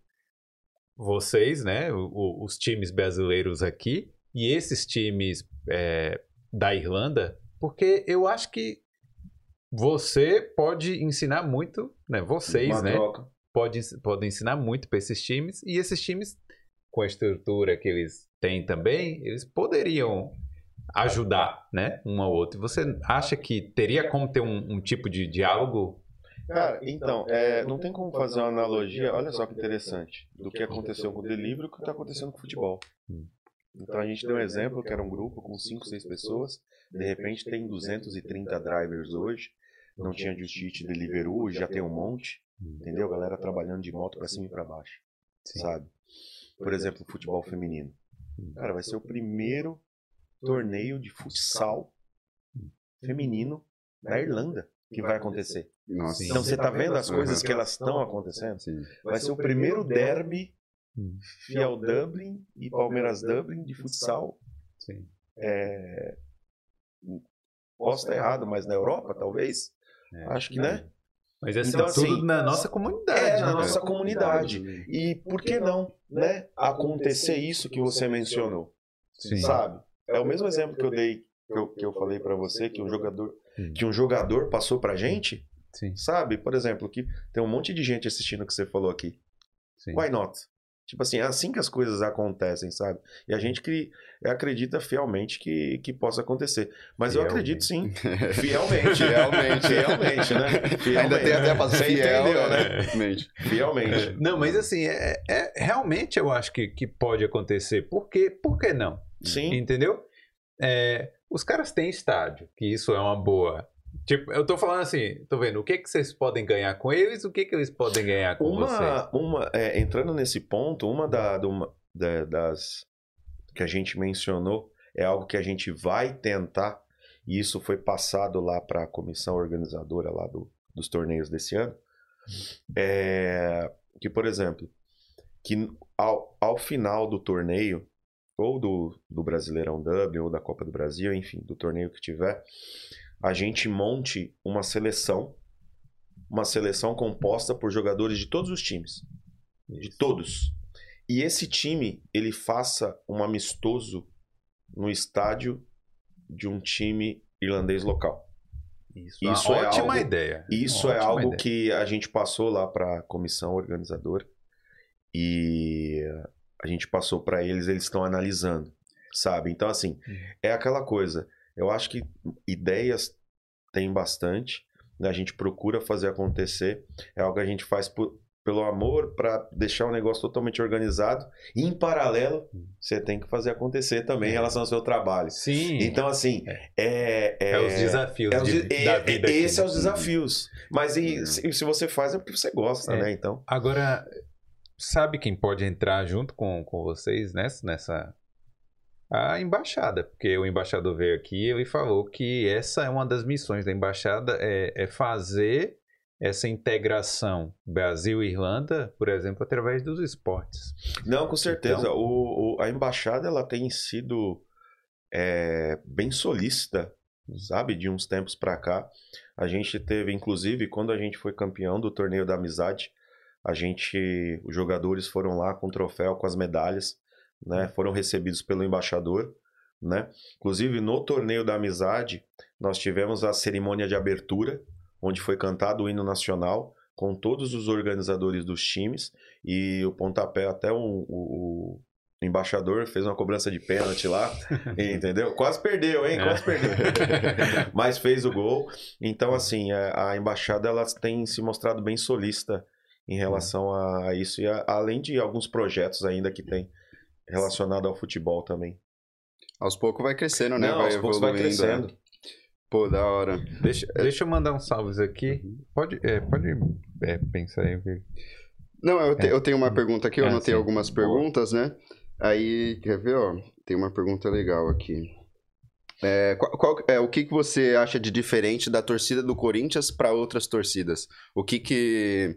vocês, né? o- os times brasileiros aqui e esses times é, da Irlanda, porque eu acho que você pode ensinar muito, né? Vocês, Uma né? troca. Pode, podem ensinar muito para esses times e esses times, com a estrutura que eles têm também, eles poderiam ajudar, né? Um ao outro. Você acha que teria como ter um, um tipo de diálogo? Cara, então, é, não tem como fazer uma analogia, olha só que interessante, do que aconteceu com o delivery e o que está acontecendo com o futebol. Hum. Então a gente deu um exemplo que era um grupo com 5, 6 pessoas, de repente tem 230 drivers hoje, não tinha Just Eat Deliveroo, já tem um monte, entendeu? Galera trabalhando de moto para cima e para baixo, sabe? Por exemplo, futebol feminino. Cara, vai ser o primeiro torneio de futsal feminino da Irlanda que vai acontecer. Nossa. Sim. Então você tá vendo as coisas Uhum. que elas estão acontecendo? Sim. Vai ser o primeiro derby. Fiel Dublin e Palmeiras Dublin de futsal. Sim. É... Posso estar errado, mas na Europa, talvez. É. Acho que, né? Mas assim, Então, tudo assim, na nossa comunidade. É, na né? nossa comunidade. E por que não, né? Acontecer isso que você mencionou, Sim. sabe? É o mesmo exemplo que eu dei, que eu, que eu falei pra você, que um jogador, que um jogador passou pra gente, Sim, sabe? Por exemplo, que tem um monte de gente assistindo o que você falou aqui. sim. Why not? Tipo assim, é assim que as coisas acontecem, sabe? E a gente que acredita fielmente que, que possa acontecer. Mas eu Fielmente. acredito sim. [LAUGHS] Fielmente. Fielmente. Fielmente, né? Fielmente. [LAUGHS] Ainda tem até a palavra Você fiel, entendeu, né? Realmente. Fielmente. Não, mas assim, é, é- realmente eu acho que, que pode acontecer. Por quê? Por que não? Sim. Entendeu? É, os caras têm estádio, que isso é uma boa. Tipo, eu tô falando assim, tô vendo, o que que vocês podem ganhar com eles, o que que eles podem ganhar com vocês? Uma, uma é, entrando nesse ponto, uma da, uma- da- das que a gente mencionou é algo que a gente vai tentar, e isso foi passado lá para a comissão organizadora lá do- dos torneios desse ano, é, que, por exemplo, que ao, ao final do torneio, ou do, do Brasileirão Dublin, ou da Copa do Brasil, enfim, do torneio que tiver, a gente monte uma seleção, uma seleção composta por jogadores de todos os times, de todos. E esse time, ele faça um amistoso no estádio de um time irlandês local. Isso, Isso uma é ótima algo- ideia. Isso Uma é algo ideia. que a gente passou lá para a comissão organizadora e a gente passou para eles, eles estão analisando, sabe? Então, assim, Uhum. é aquela coisa. Eu acho que ideias tem bastante, né? a gente procura fazer acontecer, é algo que a gente faz por- pelo amor para deixar o negócio totalmente organizado e, em paralelo, você tem que fazer acontecer também em É. relação ao seu trabalho. Sim, Então, assim, é, é, os desafios é de- de- da é- vida. Aqui, são né? os desafios. Mas e, Uhum. se, se você faz é porque você gosta, É. né? Então. Agora, sabe quem pode entrar junto com, com vocês nessa, nessa. A embaixada, porque o embaixador veio aqui e falou que essa é uma das missões da embaixada, é, é fazer essa integração Brasil e Irlanda, por exemplo, através dos esportes. Não, com certeza. Então- O, o- a embaixada ela tem sido é, bem solícita, sabe? De uns tempos pra cá. A gente teve, inclusive, quando a gente foi campeão do torneio da amizade, a gente, os jogadores foram lá com o troféu, com as medalhas, né? Foram recebidos pelo embaixador, né? Inclusive no torneio da amizade, nós tivemos a cerimônia de abertura, onde foi cantado o hino nacional com todos os organizadores dos times e o pontapé até o, o- o embaixador fez uma cobrança de pênalti lá, [LAUGHS] entendeu? Quase perdeu, hein? Quase perdeu. [LAUGHS] Mas fez o gol. Então, assim, a, a embaixada ela tem se mostrado bem solista em relação a isso e a- além de alguns projetos ainda que tem relacionado ao futebol também. Aos poucos vai crescendo, né? Não, vai aos poucos vai evoluindo. crescendo. Pô, da hora. Deixa, deixa eu mandar uns salves aqui. Pode, é, pode é, pensar aí. Não, eu, te- É. eu tenho uma pergunta aqui, eu Ah, anotei sim. algumas perguntas, né? Aí, quer ver, ó? Tem uma pergunta legal aqui. É, qual, qual- é, o que, que você acha de diferente da torcida do Corinthians para outras torcidas? O que que...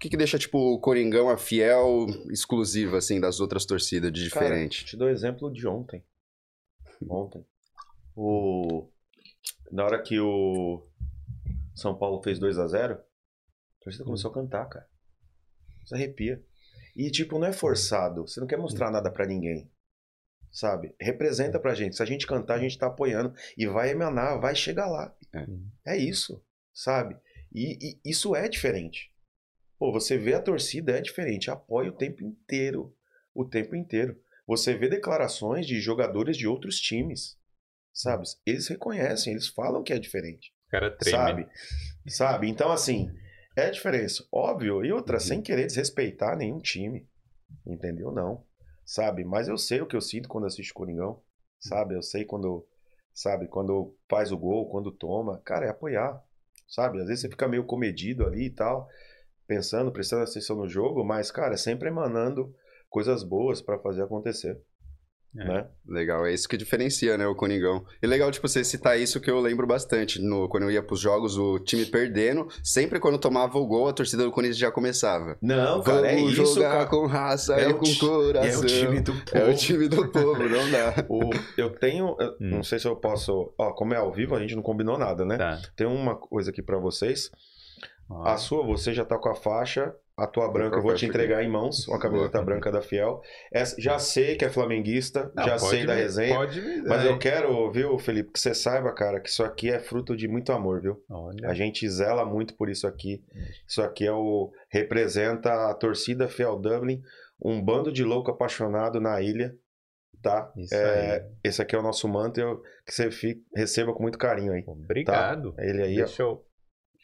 O que, que deixa, tipo, o Coringão a fiel exclusiva, assim, das outras torcidas de Cara, diferente? te dou o exemplo de ontem. Ontem. O... Na hora que o São Paulo fez 2 a 0 a torcida começou a cantar, cara. Você arrepia. E, tipo, não é forçado. Você não quer mostrar nada pra ninguém. Sabe? Representa pra gente. Se a gente cantar, a gente tá apoiando. E vai emanar, vai chegar lá. É, isso. Sabe? E, e isso é diferente. Pô, você vê a torcida, é diferente. Apoia o tempo inteiro. O tempo inteiro. Você vê declarações de jogadores de outros times. Sabe? Eles reconhecem, eles falam que é diferente. O cara treme. Sabe? Sabe? Então, assim, é a diferença. Óbvio. E outra, Uhum. sem querer desrespeitar nenhum time. Entendeu? Não. Sabe? Mas eu sei o que eu sinto quando assisto Coringão. Sabe? Eu sei quando. Sabe? Quando faz o gol, quando toma. Cara, é apoiar. Sabe? Às vezes você fica meio comedido ali e tal. Pensando, prestando atenção no jogo. Mas, cara, sempre emanando coisas boas pra fazer acontecer. É. Né? Legal, é isso que diferencia, né, o Coningão. E legal, tipo, você citar isso que eu lembro bastante. No, quando eu ia pros jogos, o time perdendo, sempre quando tomava o gol, a torcida do Corinthians já começava. Não, cara, é Vamos isso, jogar cara. com raça É e o com coração. É o time do povo. É o time do povo, não dá. [LAUGHS] O- eu tenho. eu Hum. Não sei se eu posso. Ó, como é ao vivo, a gente não combinou nada, né? Tá. Tem uma coisa aqui pra vocês. Ó, A sua, você já tá com a faixa a tua branca eu vou te entregar em mãos, uma camiseta branca da Fiel. Essa, já sei que é flamenguista, Não, já sei da me- resenha. Pode me Mas dar, eu hein? quero, viu, Felipe, que você saiba, cara, que isso aqui é fruto de muito amor, viu? Olha. A gente zela muito por isso aqui. Isso aqui é o representa a torcida Fiel Dublin, um bando de louco apaixonado na ilha, tá? Isso É, aí. esse aqui é o nosso manto eu- que você fique- receba com muito carinho aí. Obrigado. Ele aí, ó. Deixa eu,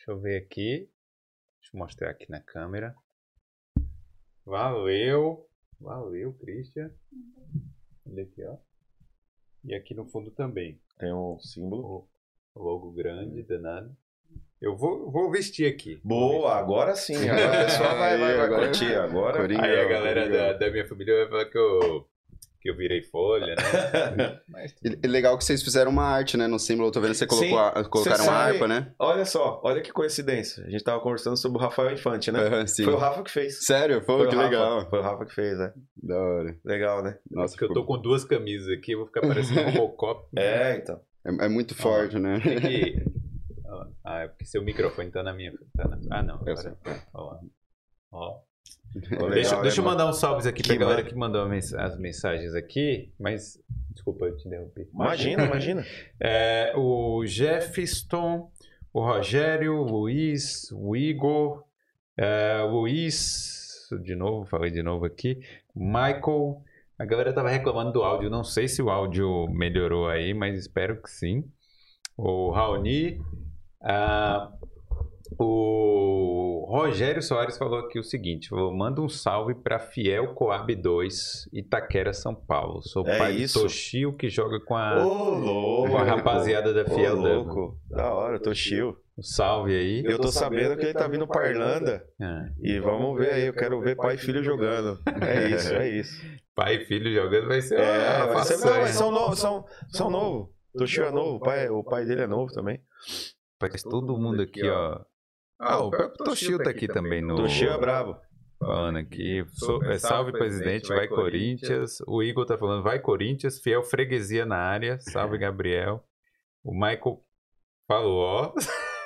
deixa eu ver aqui. Deixa eu mostrar aqui na câmera. Valeu. Valeu, Christian. Olha aqui, ó. E aqui no fundo também. tem um símbolo. O logo grande, danado. Eu vou, vou vestir aqui. Boa, agora sim. Agora a pessoa vai, vai, vai Agora- curtir. Agora. Coringa. Aí a galera da, da minha família vai falar que eu, que eu virei folha, né? [LAUGHS] Mas E legal que vocês fizeram uma arte, né? No símbolo, eu tô vendo que você colocou Sim. a, colocaram Você uma harpa, né? Olha só, olha que coincidência. A gente tava conversando sobre o Rafael Infante, né? Foi o Rafa que fez. Sério? Pô, Foi que o Rafa. legal. Foi o Rafa que fez, né? Da hora. Legal, né? Nossa, porque eu tô com duas camisas aqui, eu vou ficar parecendo um [LAUGHS] Robocop. É, então. é, é muito forte, né? Tem que- [LAUGHS] Ah, é porque seu microfone tá na minha. Tá na... Ah, não. Eu Agora... Ó. Ó. Legal, deixa né, deixa eu mano? mandar uns salves aqui pra Que galera mano. que mandou as mensagens aqui, mas. Desculpa, eu te interrompi. Imagina, [LAUGHS] imagina. É, o Jefferson, o Rogério, o Luiz, o Igor, é, o Luiz, de novo, falei de novo aqui, o Michael. A galera tava reclamando do áudio, não sei se o áudio melhorou aí, mas espero que sim. O Raoni, ah, o Rogério Soares falou aqui o seguinte: falou, manda um salve para Fiel Coab 2, Itaquera, São Paulo. Sou É pai isso? do Toshio que joga com a, louco. com a rapaziada da Ô, Fiel Dublin. louco. Da hora, chill. Um salve aí. Eu tô sabendo que ele tá vindo pra Irlanda. Ah, E vamos ver aí, eu quero ver pai e filho jogando. É isso, é isso. pai e filho jogando vai ser É, uma vai ser, não, mas são novos, são, são novos. Toshio é novo, o pai, o pai dele é novo também. Mas todo mundo aqui, ó. Ah, o próprio Toshio tá aqui também no. Toshio é brabo. Falando aqui. So- é, salve, presidente, vai Corinthians. O Igor tá falando, vai Corinthians. Fiel freguesia na área. Salve, [LAUGHS] Gabriel. O Michael falou, ó.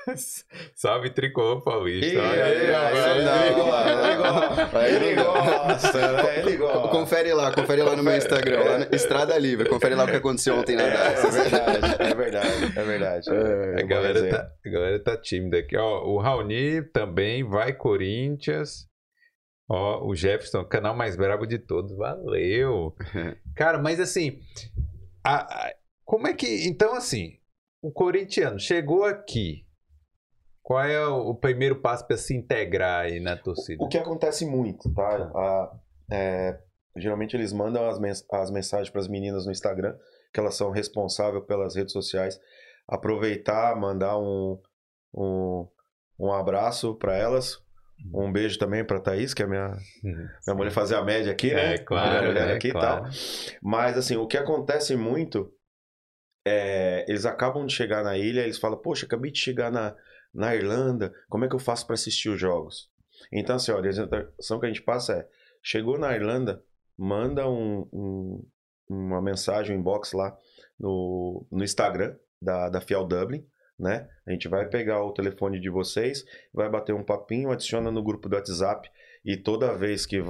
[LAUGHS] salve, Tricolor Paulista. Olha aí, aí, aí, agora- aí, gosta, Aí Ele não gosta, né? Ele gosta. Confere lá, confere lá no meu Instagram, lá no Estrada Livre. Confere lá o que aconteceu ontem na É, DAS. é verdade, é verdade, é verdade. É, A galera, tá, a galera tá tímida aqui. Ó, o Raoni também vai Corinthians. Ó, o Jefferson, canal mais brabo de todos. Valeu. [LAUGHS] Cara, mas assim, a- a- como é que. Então, assim, o corintiano chegou aqui. Qual é o, primeiro passo para se integrar aí na torcida? O que acontece muito, tá? A- é, geralmente eles mandam as, mens- as mensagens para as meninas no Instagram, que elas são responsáveis pelas redes sociais. Aproveitar, mandar um, um, um abraço para elas. Um beijo também para Thaís, que é minha, minha mulher fazer a média aqui, né? É, claro, aqui Claro. tal. Mas assim, o que acontece muito é eles acabam de chegar na ilha, eles falam, poxa, acabei de chegar na, na Irlanda, como é que eu faço para assistir os jogos? Então, assim, a orientação que a gente passa é, chegou na Irlanda, manda um, um- uma mensagem, um inbox lá no, no Instagram da, da Fiel Dublin, né? A gente vai pegar o telefone de vocês, vai bater um papinho, adiciona no grupo do WhatsApp e toda vez que,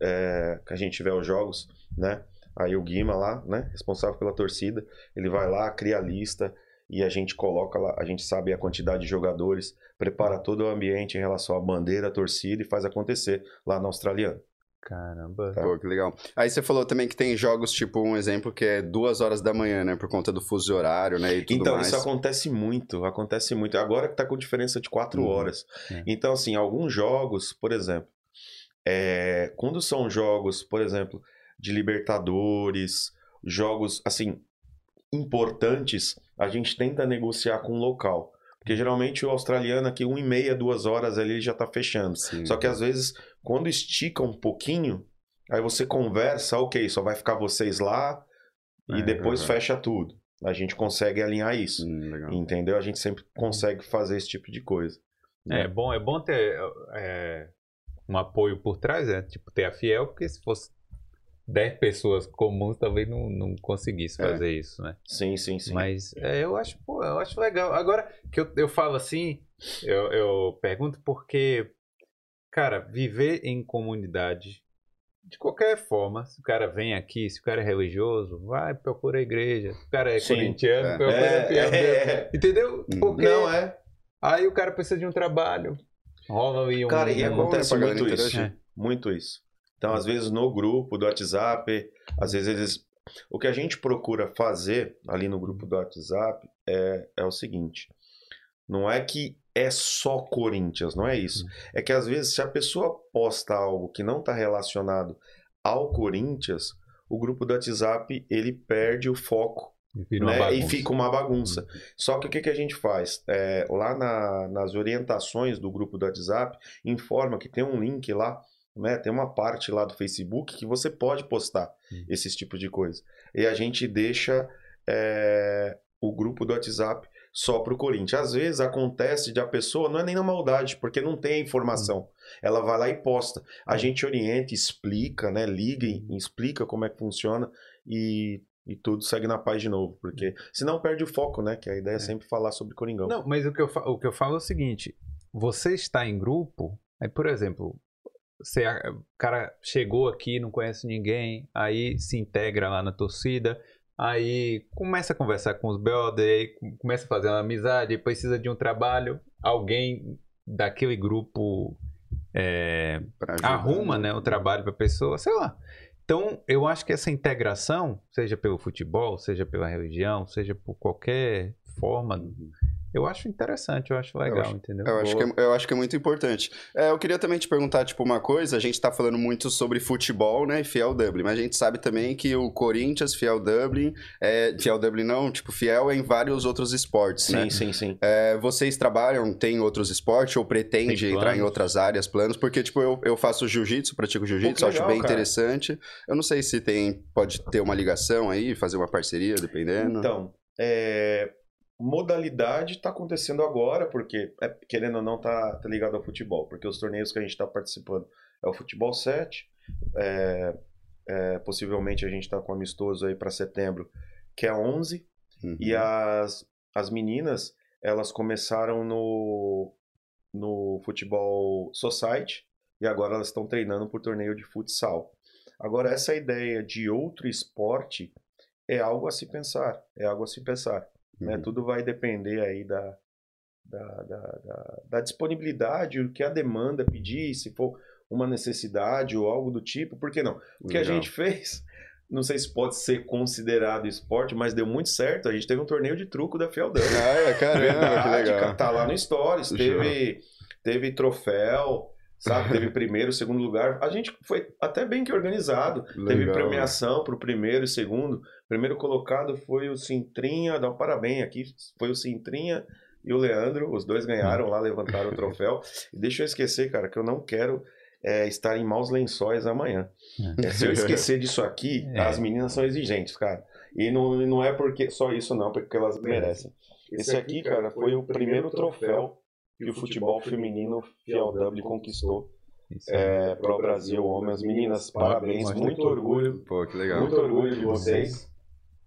é, que a gente tiver os jogos, né? Aí o Guima lá, né? Responsável pela torcida, ele vai lá, cria a lista e a gente coloca lá, a gente sabe a quantidade de jogadores, prepara todo o ambiente em relação à bandeira, à torcida e faz acontecer lá na Australiana. Caramba. Tá. Pô, que legal. Aí você falou também que tem jogos, tipo, um exemplo que é duas horas da manhã, né? Por conta do fuso horário, né? E tudo Então, mais. isso acontece muito, acontece muito. Agora que tá com diferença de quatro Uhum. horas. É. Então, assim, alguns jogos, por exemplo, é, quando são jogos, por exemplo, de Libertadores, jogos, assim, importantes, a gente tenta negociar com o local. Porque geralmente o australiano aqui, uma e meia, duas horas ali, ele já tá fechando. Sim. Só que às vezes, quando estica um pouquinho, aí você conversa, ok, só vai ficar vocês lá e É, depois aham. fecha tudo. A gente consegue alinhar isso. Hum. Entendeu? A gente sempre consegue fazer esse tipo de coisa. É bom, é bom ter é, um apoio por trás, né? Tipo, ter a Fiel, porque se fosse 10 pessoas comuns, talvez não, não conseguisse É. fazer isso, né? Sim, sim, sim. Mas é, eu acho, pô, eu acho legal. Agora que eu, eu falo assim, eu, eu pergunto porque cara, viver em comunidade, de qualquer forma, se o cara vem aqui, se o cara é religioso, vai, procura a igreja. Se o cara é Sim, corintiano, é. procura É, a PIB. é, Entendeu? Hum. Porque Não é. aí o cara precisa de um trabalho. Rola aí um. Cara, e é acontece galera muito isso. Muito isso. Então, às vezes, no grupo do WhatsApp, às vezes eles. O que a gente procura fazer ali no grupo do WhatsApp é, é o seguinte: não é que é só Corinthians, não é isso. É que às vezes, se a pessoa posta algo que não está relacionado ao Corinthians, o grupo do WhatsApp ele perde o foco uma né? E. Uhum. fica uma bagunça. Só que o que, que a gente faz? É, lá na- nas orientações do grupo do WhatsApp, informa que tem um link lá, né? Tem uma parte lá do Facebook que você pode postar Uhum. esses tipos de coisa. E a gente deixa é, o grupo do WhatsApp só para o Corinthians. Às vezes acontece de a pessoa, não é nem na maldade, porque não tem a informação. Ela vai lá e posta. A gente orienta, explica, né? Liga e explica como é que funciona e, e tudo segue na paz de novo. Porque senão perde o foco, né? Que a ideia é, sempre falar sobre Coringão. Não, mas o que, eu o que eu falo é o seguinte: você está em grupo, aí, por exemplo, você, o cara chegou aqui, não conhece ninguém, aí se integra lá na torcida, aí começa a conversar com os brothers, aí começa a fazer uma amizade, precisa de um trabalho, alguém daquele grupo é, arruma né, o trabalho para a pessoa, sei lá. Então, eu acho que essa integração, seja pelo futebol, seja pela religião, seja por qualquer forma, eu acho interessante, eu acho legal, acho- entendeu? Eu acho, que é, eu acho que é muito importante. É, eu queria também te perguntar, tipo, uma coisa. A gente tá falando muito sobre futebol, né? E Fiel Dublin. Mas a gente sabe também que o Corinthians, Fiel Dublin... É, Fiel Dublin não, tipo, Fiel é em vários outros esportes, sim, né? sim, sim. É, vocês trabalham, tem outros esportes ou pretende entrar em outras áreas, planos? Porque, tipo, eu, eu faço jiu-jitsu, pratico jiu-jitsu, acho legal, bem cara. interessante. Eu não sei se tem, pode ter uma ligação aí, fazer uma parceria, dependendo. Então, é, modalidade está acontecendo agora, porque, é, querendo ou não, tá, tá ligado ao futebol. Porque os torneios que a gente está participando é o Futebol 7, é, é, possivelmente a gente está com amistoso aí para setembro, que é 11, Uhum. E as, as meninas, elas começaram no, no futebol society e agora elas estão treinando por torneio de futsal. Agora, essa ideia de outro esporte é algo a se pensar, é algo a se pensar. Né? Uhum. Tudo vai depender aí da, da, da, da, da disponibilidade, o que a demanda pedir, se for uma necessidade ou algo do tipo, por que não? O que a gente [LAUGHS] fez, não sei se pode ser considerado esporte, mas deu muito certo. A gente teve um torneio de truco da Fieldão. Ah, é, caramba, que legal. tá lá no Stories. Teve, teve troféu, sabe? Teve primeiro, segundo lugar. A gente foi até bem que organizado. Teve Legal. premiação pro primeiro e segundo. Primeiro colocado foi o Cintrinha, dá um parabéns aqui. Foi o Cintrinha e o Leandro. Os dois ganharam lá, levantaram o troféu. E deixa eu esquecer, cara, que eu não quero é, estar em maus lençóis amanhã. É, se eu esquecer disso aqui, [LAUGHS] É. as meninas são exigentes, cara. E não, não é porque só isso, não, porque elas merecem. Esse aqui, cara, foi o primeiro troféu que o futebol feminino Fiel W conquistou Isso é, para o Brasil, homens, meninas, parabéns, Mostra muito aqui. orgulho, Pô, que legal. muito orgulho de vocês,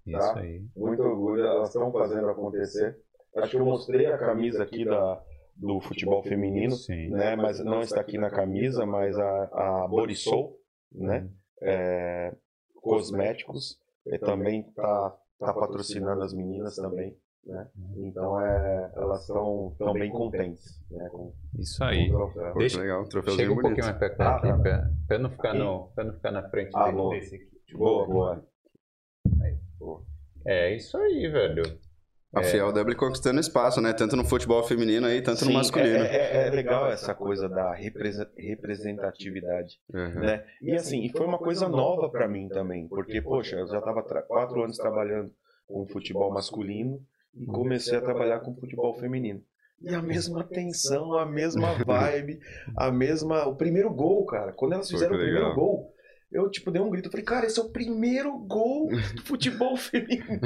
Isso tá? aí. muito orgulho, elas estão fazendo acontecer. Acho que eu mostrei a camisa aqui da, do futebol feminino, Sim. né? Mas não está aqui na camisa, mas a, a Borisol, né? É, cosméticos, e também tá, tá patrocinando as meninas também, né? Então é, elas estão tão bem contentes, né? Com, Isso com aí. o troféu. Deixa- legal. Chega um bonito. pouquinho mais perto aqui, Ah, tá. pra, pra não ficar Aqui? no, pra não ficar na frente Ah, dele, bom. desse aqui. Boa, boa. É isso aí, velho. A Fiel W conquistando espaço, né? Tanto no futebol feminino aí, tanto no Sim, masculino. É, é- é legal essa coisa da representatividade, Uhum. né? E assim, e foi uma coisa nova pra mim também, porque, poxa, eu já estava quatro anos trabalhando com futebol masculino e comecei a trabalhar com futebol feminino. E a mesma tensão, a mesma [LAUGHS] vibe, a mesma. O primeiro gol, cara. Quando elas fizeram o primeiro legal. gol, eu, tipo, dei um grito. Eu falei, cara, esse é o primeiro gol [LAUGHS] do futebol feminino.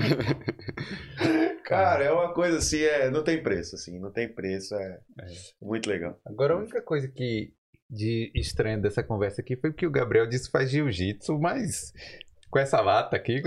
[LAUGHS] cara, é uma coisa assim, é, não tem preço, assim, não tem preço. É, muito legal. Agora, a única coisa que de estranha dessa conversa aqui foi que o Gabriel disse que faz jiu-jitsu, mas com essa lata aqui.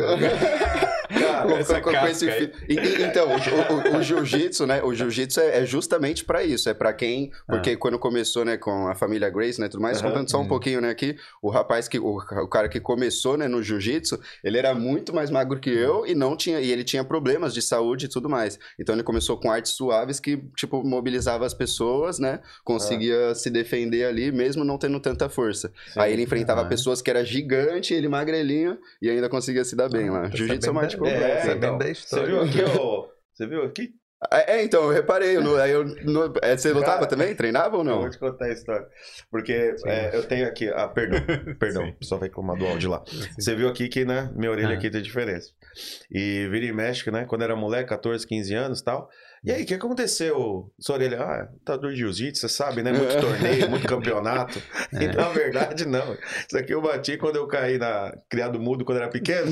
Cara, Com- essa com- esse E- e- Então, o, o- o jiu-jitsu, né? O jiu-jitsu é, é justamente pra isso. É pra quem. Porque quando começou, né, com a família Grace, né, tudo mais, Aham. contando só um Hum. pouquinho, né, aqui, o rapaz que. O, o cara que começou, né, no jiu-jitsu, ele era muito mais magro que eu e não tinha. E ele tinha problemas de saúde e tudo mais. Então ele começou com artes suaves que, tipo, mobilizava as pessoas, né? Conseguia se defender ali, mesmo não tendo tanta força. Aí ele enfrentava Ah. pessoas que era gigante, ele magrelinho, e ainda conseguia se dar bem lá. tá Jiu-jitsu é uma arte completa. É, sabendo então. da Você história. viu aqui, [LAUGHS] ô? Você viu aqui? É, é, então, eu reparei. aí eu, no- é, você lutava Cara, também? Treinava ou Eu não? vou te contar a história. Porque é, eu tenho aqui. Ah, perdão. [LAUGHS] Perdão. Sim. O pessoal vai reclamar do áudio lá. Você viu aqui que, né? Minha orelha Ah. aqui tem diferença. E vira e mexe, né? Quando era moleque, 14, 15 anos e tal. E aí, o que aconteceu? Sua orelha, ah, tá do jiu-jitsu, você sabe, né? Muito [LAUGHS] torneio, muito campeonato. E na verdade, não. Isso aqui eu bati quando eu caí na criado mudo quando era pequeno.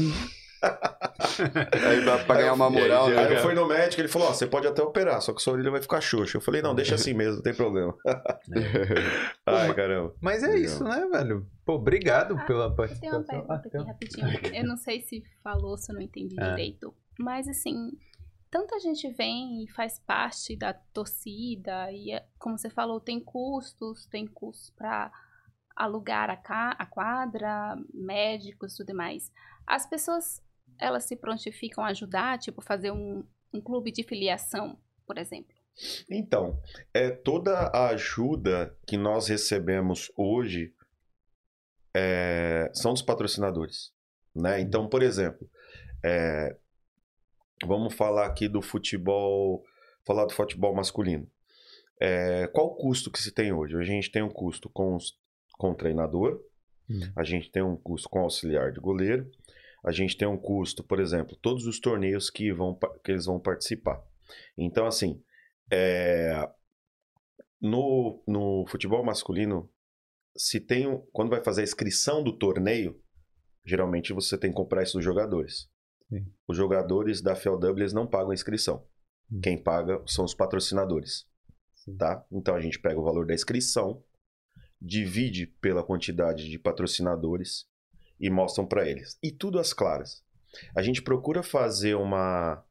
[LAUGHS] Aí pra, pra ganhar uma moral, Aí né? eu fui no médico, ele falou: Ó, você pode até operar, só que sua orelha vai ficar xoxa. Eu falei: Não, deixa assim mesmo, não tem problema. [LAUGHS] Ai, caramba. Mas é isso, né, velho? Pô, obrigado Ah, pela Eu tenho participação. uma pergunta Ah, aqui rapidinho. [LAUGHS] Eu não sei se falou, se eu não entendi Ah. direito. Mas assim, tanta gente vem e faz parte da torcida, e é- como você falou, tem custos, tem custos para alugar a, ca- a quadra, médicos e tudo mais. As pessoas, elas se prontificam a ajudar, tipo, fazer um, um clube de filiação, por exemplo. Então, é toda a ajuda que nós recebemos hoje é, são dos patrocinadores, né? Então, por exemplo, é, vamos falar aqui do futebol, falar do futebol masculino. É, qual o custo que se tem hoje? Hoje a gente tem um custo com, os- com o treinador, Hum. a gente tem um custo com o auxiliar de goleiro, a gente tem um custo, por exemplo, todos os torneios que, vão, que eles vão participar. Então, assim, é, no, no futebol masculino, se tem um- quando vai fazer a inscrição do torneio, geralmente você tem que comprar isso dos jogadores. Sim. Os jogadores da FLW eles não pagam a inscrição. Hum. Quem paga são os patrocinadores. Sim. Tá? Então a gente pega o valor da inscrição, divide pela quantidade de patrocinadores e mostram para eles. E tudo às claras. A gente procura fazer uma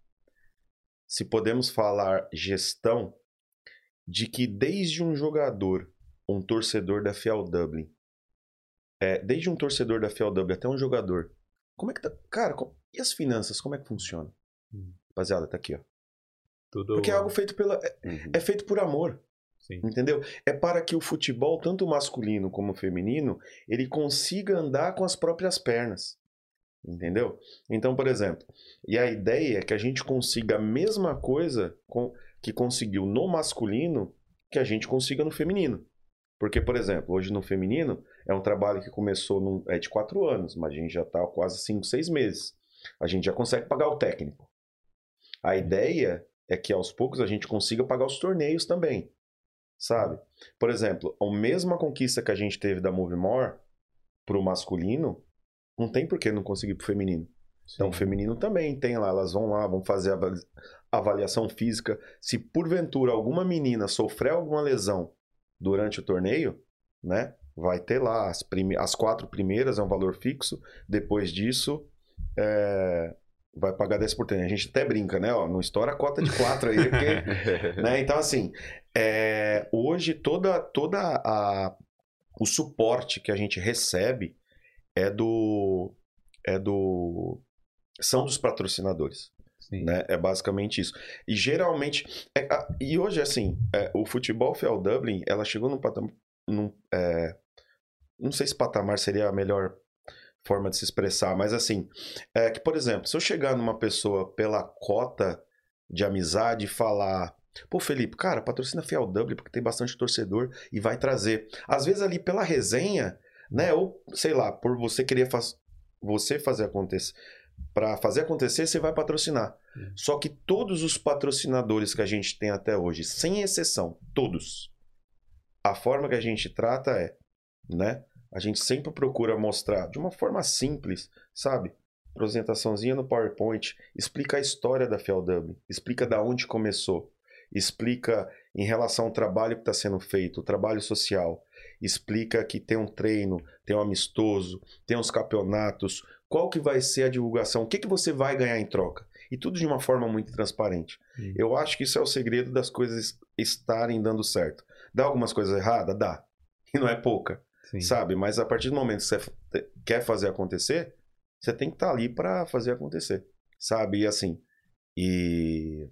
se podemos falar gestão de que desde um jogador, um torcedor da Fiel Dublin, é, desde um torcedor da Fiel Dublin até um jogador, como é que tá, cara, co- e as finanças, como é que funciona? Hum. Rapaziada, tá aqui, ó. Tudo... Porque é algo feito pela é, Uhum. é feito por amor, Sim. entendeu? É para que o futebol, tanto masculino como feminino, ele consiga andar com as próprias pernas. Entendeu? Então, por exemplo, e a ideia é que a gente consiga a mesma coisa com- que conseguiu no masculino que a gente consiga no feminino. Porque, por exemplo, hoje no feminino é um trabalho que começou num, é de quatro anos, mas a gente já está quase cinco, seis meses. A gente já consegue pagar o técnico. A ideia é que aos poucos a gente consiga pagar os torneios também. Sabe? Por exemplo, a mesma conquista que a gente teve da Move More pro masculino, não tem por que não conseguir pro feminino. Então, o feminino também tem lá, elas vão lá, vão fazer a avali- avaliação física. Se porventura alguma menina sofrer alguma lesão durante o torneio, né? Vai ter lá as, prime- as quatro primeiras, é um valor fixo. Depois disso, é, vai pagar 10%. A gente até brinca, né? Ó, não estoura a cota de quatro aí, porque [LAUGHS] né? Então, assim, é, hoje toda, toda a, o suporte que a gente recebe é do, é do são dos patrocinadores, Sim. né? É basicamente isso. E geralmente, é, a- e hoje assim, é, o futebol Fiel Dublin, ela chegou num patamar, num, é, não sei se patamar seria a melhor forma de se expressar, mas assim, é que por exemplo, se eu chegar numa pessoa pela cota de amizade e falar Pô, Felipe, cara, patrocina Fiel Dublin porque tem bastante torcedor e vai trazer. Às vezes ali pela resenha, né? Ou, sei lá, por você querer faz... você fazer acontecer. Para fazer acontecer, você vai patrocinar. Uhum. Só que todos os patrocinadores que a gente tem até hoje, sem exceção, todos, a forma que a gente trata é, né? A gente sempre procura mostrar de uma forma simples, sabe? Apresentaçãozinha no PowerPoint, explica a história da Fiel Dublin, explica da onde começou, explica em relação ao trabalho que está sendo feito, o trabalho social, explica que tem um treino, tem um amistoso, tem uns campeonatos, Qual que vai ser a divulgação? O que, que você vai ganhar em troca? E tudo de uma forma muito transparente. Hum. Eu acho que isso é o segredo das coisas estarem dando certo. Dá algumas coisas erradas? Dá. E não é pouca, Sim. sabe? Mas a partir do momento que você quer fazer acontecer, você tem que estar ali para fazer acontecer, sabe? E assim, e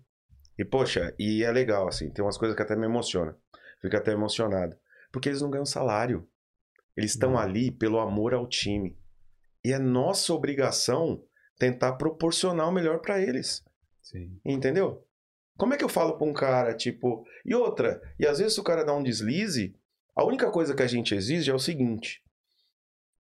e poxa, e é legal assim, tem umas coisas que até me emociona. Fico até emocionado, porque eles não ganham salário. Eles estão ali pelo amor ao time. E é nossa obrigação tentar proporcionar o melhor para eles. Sim. Entendeu? Como é que eu falo pra um cara, tipo. E outra, e às vezes o cara dá um deslize, a única coisa que a gente exige é o seguinte.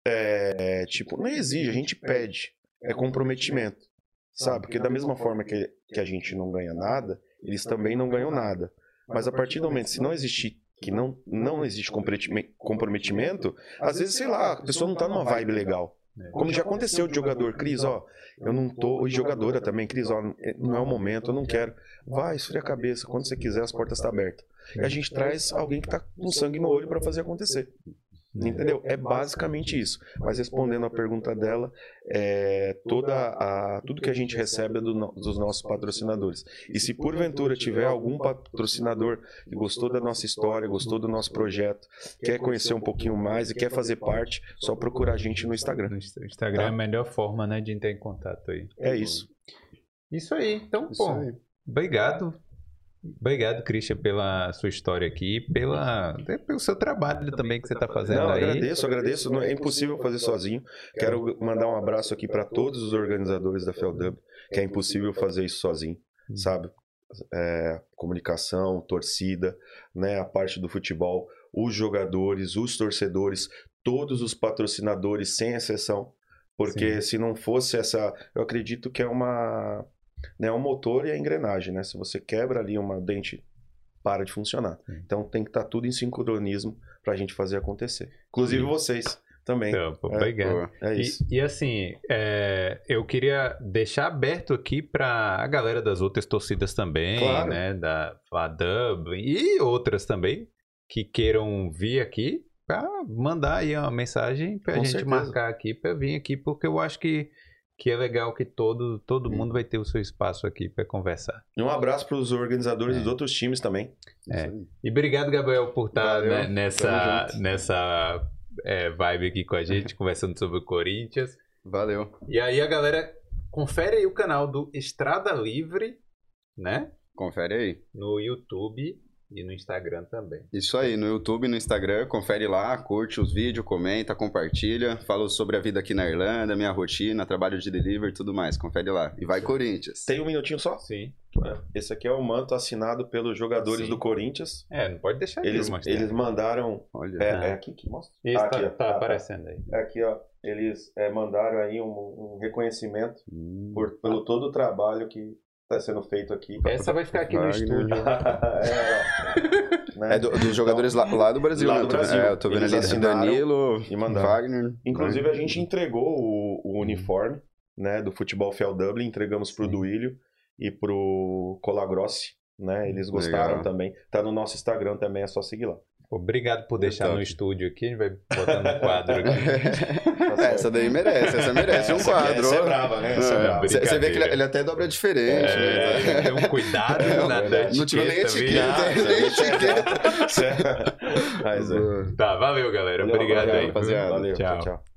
É, tipo, não exige, a gente pede. É comprometimento. Sabe? Porque da mesma forma que, que a gente não ganha nada, eles também não ganham nada. Mas a partir do momento, se não existir, que não, não existe comprometime- comprometimento, às vezes, sei lá, a pessoa não tá numa vibe legal. Como já aconteceu de jogador, Cris, ó, eu não tô, e jogadora também, Cris, ó, não é o momento, eu não quero. Vai, esfria a cabeça, quando você quiser, as portas estão abertas. E a gente traz alguém que tá com sangue no olho para fazer acontecer. Entendeu? É basicamente isso. Mas respondendo a pergunta dela, é, toda a, tudo que a gente recebe é do dos nossos patrocinadores. E se porventura tiver algum patrocinador que gostou da nossa história, gostou do nosso projeto, quer conhecer um pouquinho mais e quer fazer parte, só procurar a gente no Instagram. No Insta- Instagram é a melhor forma, né, de entrar em contato aí. É isso. Isso aí. Então, Isso pô, aí. obrigado. Obrigado, Christian, pela sua história aqui, pela, pelo seu trabalho também que você está fazendo Não, aí. agradeço, agradeço. Não, é impossível fazer sozinho. Quero mandar um abraço aqui para todos os organizadores da FELDUB, que é impossível fazer isso sozinho, sabe? É, comunicação, torcida, né, a parte do futebol, os jogadores, os torcedores, todos os patrocinadores, sem exceção. Porque se não fosse essa. Eu acredito que é uma. Né, o motor e a engrenagem, né? Se você quebra ali uma dente, para de funcionar. Sim. Então tem que estar tudo em sincronismo para a gente fazer acontecer. Inclusive Sim. vocês também. Então, É, obrigado. É isso. E, e assim, é, eu queria deixar aberto aqui para a galera das outras torcidas também, Claro. né? Da Dublin e outras também que queiram vir aqui para mandar aí uma mensagem para a gente certeza. marcar aqui para vir aqui, porque eu acho que, que é legal que todo, todo mundo vai ter o seu espaço aqui para conversar. E um abraço para os organizadores É. dos outros times também. É. E obrigado, Gabriel, por estar Valeu, né, nessa, nessa é, vibe aqui com a gente, [LAUGHS] conversando sobre o Corinthians. Valeu. E aí a galera confere aí o canal do Estrada Livre, né? Confere aí. No YouTube e no Instagram também. Isso aí, no YouTube e no Instagram, confere lá, curte os vídeos, comenta, compartilha, fala sobre a vida aqui na Irlanda, minha rotina, trabalho de delivery e tudo mais. Confere lá. E vai Corinthians. Tem um minutinho só? Sim. Esse aqui é o manto assinado pelos jogadores Sim. do Corinthians. É, não pode deixar de Eles, mostrar. eles mandaram. Olha. É, Ah. é aqui que mostra? Isso Ah, tá, aqui, tá aparecendo aí. Aqui, ó. Eles é, mandaram aí um, um reconhecimento Hum. por, pelo todo o trabalho que está sendo feito aqui. Essa vai ficar aqui no estúdio. [LAUGHS] é. Né? É do- dos jogadores lá, lá do Brasil, Lá né? do tô- Brasil. É, eu tô vendo Eles ali assinaram Danilo, e mandaram. Wagner. Inclusive, a gente entregou o, o uniforme né, do Futebol Fel Dublin, entregamos pro Sim. Duílio e pro Colagrossi, né? Eles gostaram Legal. também. Tá no nosso Instagram também, é só seguir lá. Obrigado por deixar Top. no estúdio aqui. A gente vai botar no quadro aqui. [LAUGHS] É, essa daí merece, essa merece um Essa aqui- quadro. essa é brava, né? Essa é brava. Você vê que ele, ele até dobra diferente. É, né? tem um cuidado na da Não tirou nem etiqueta, nem etiqueta. [LAUGHS] Mas é. Tá, valeu, galera. Valeu, Obrigado valeu, aí. rapaziada. Valeu, Tchau. tchau. tchau.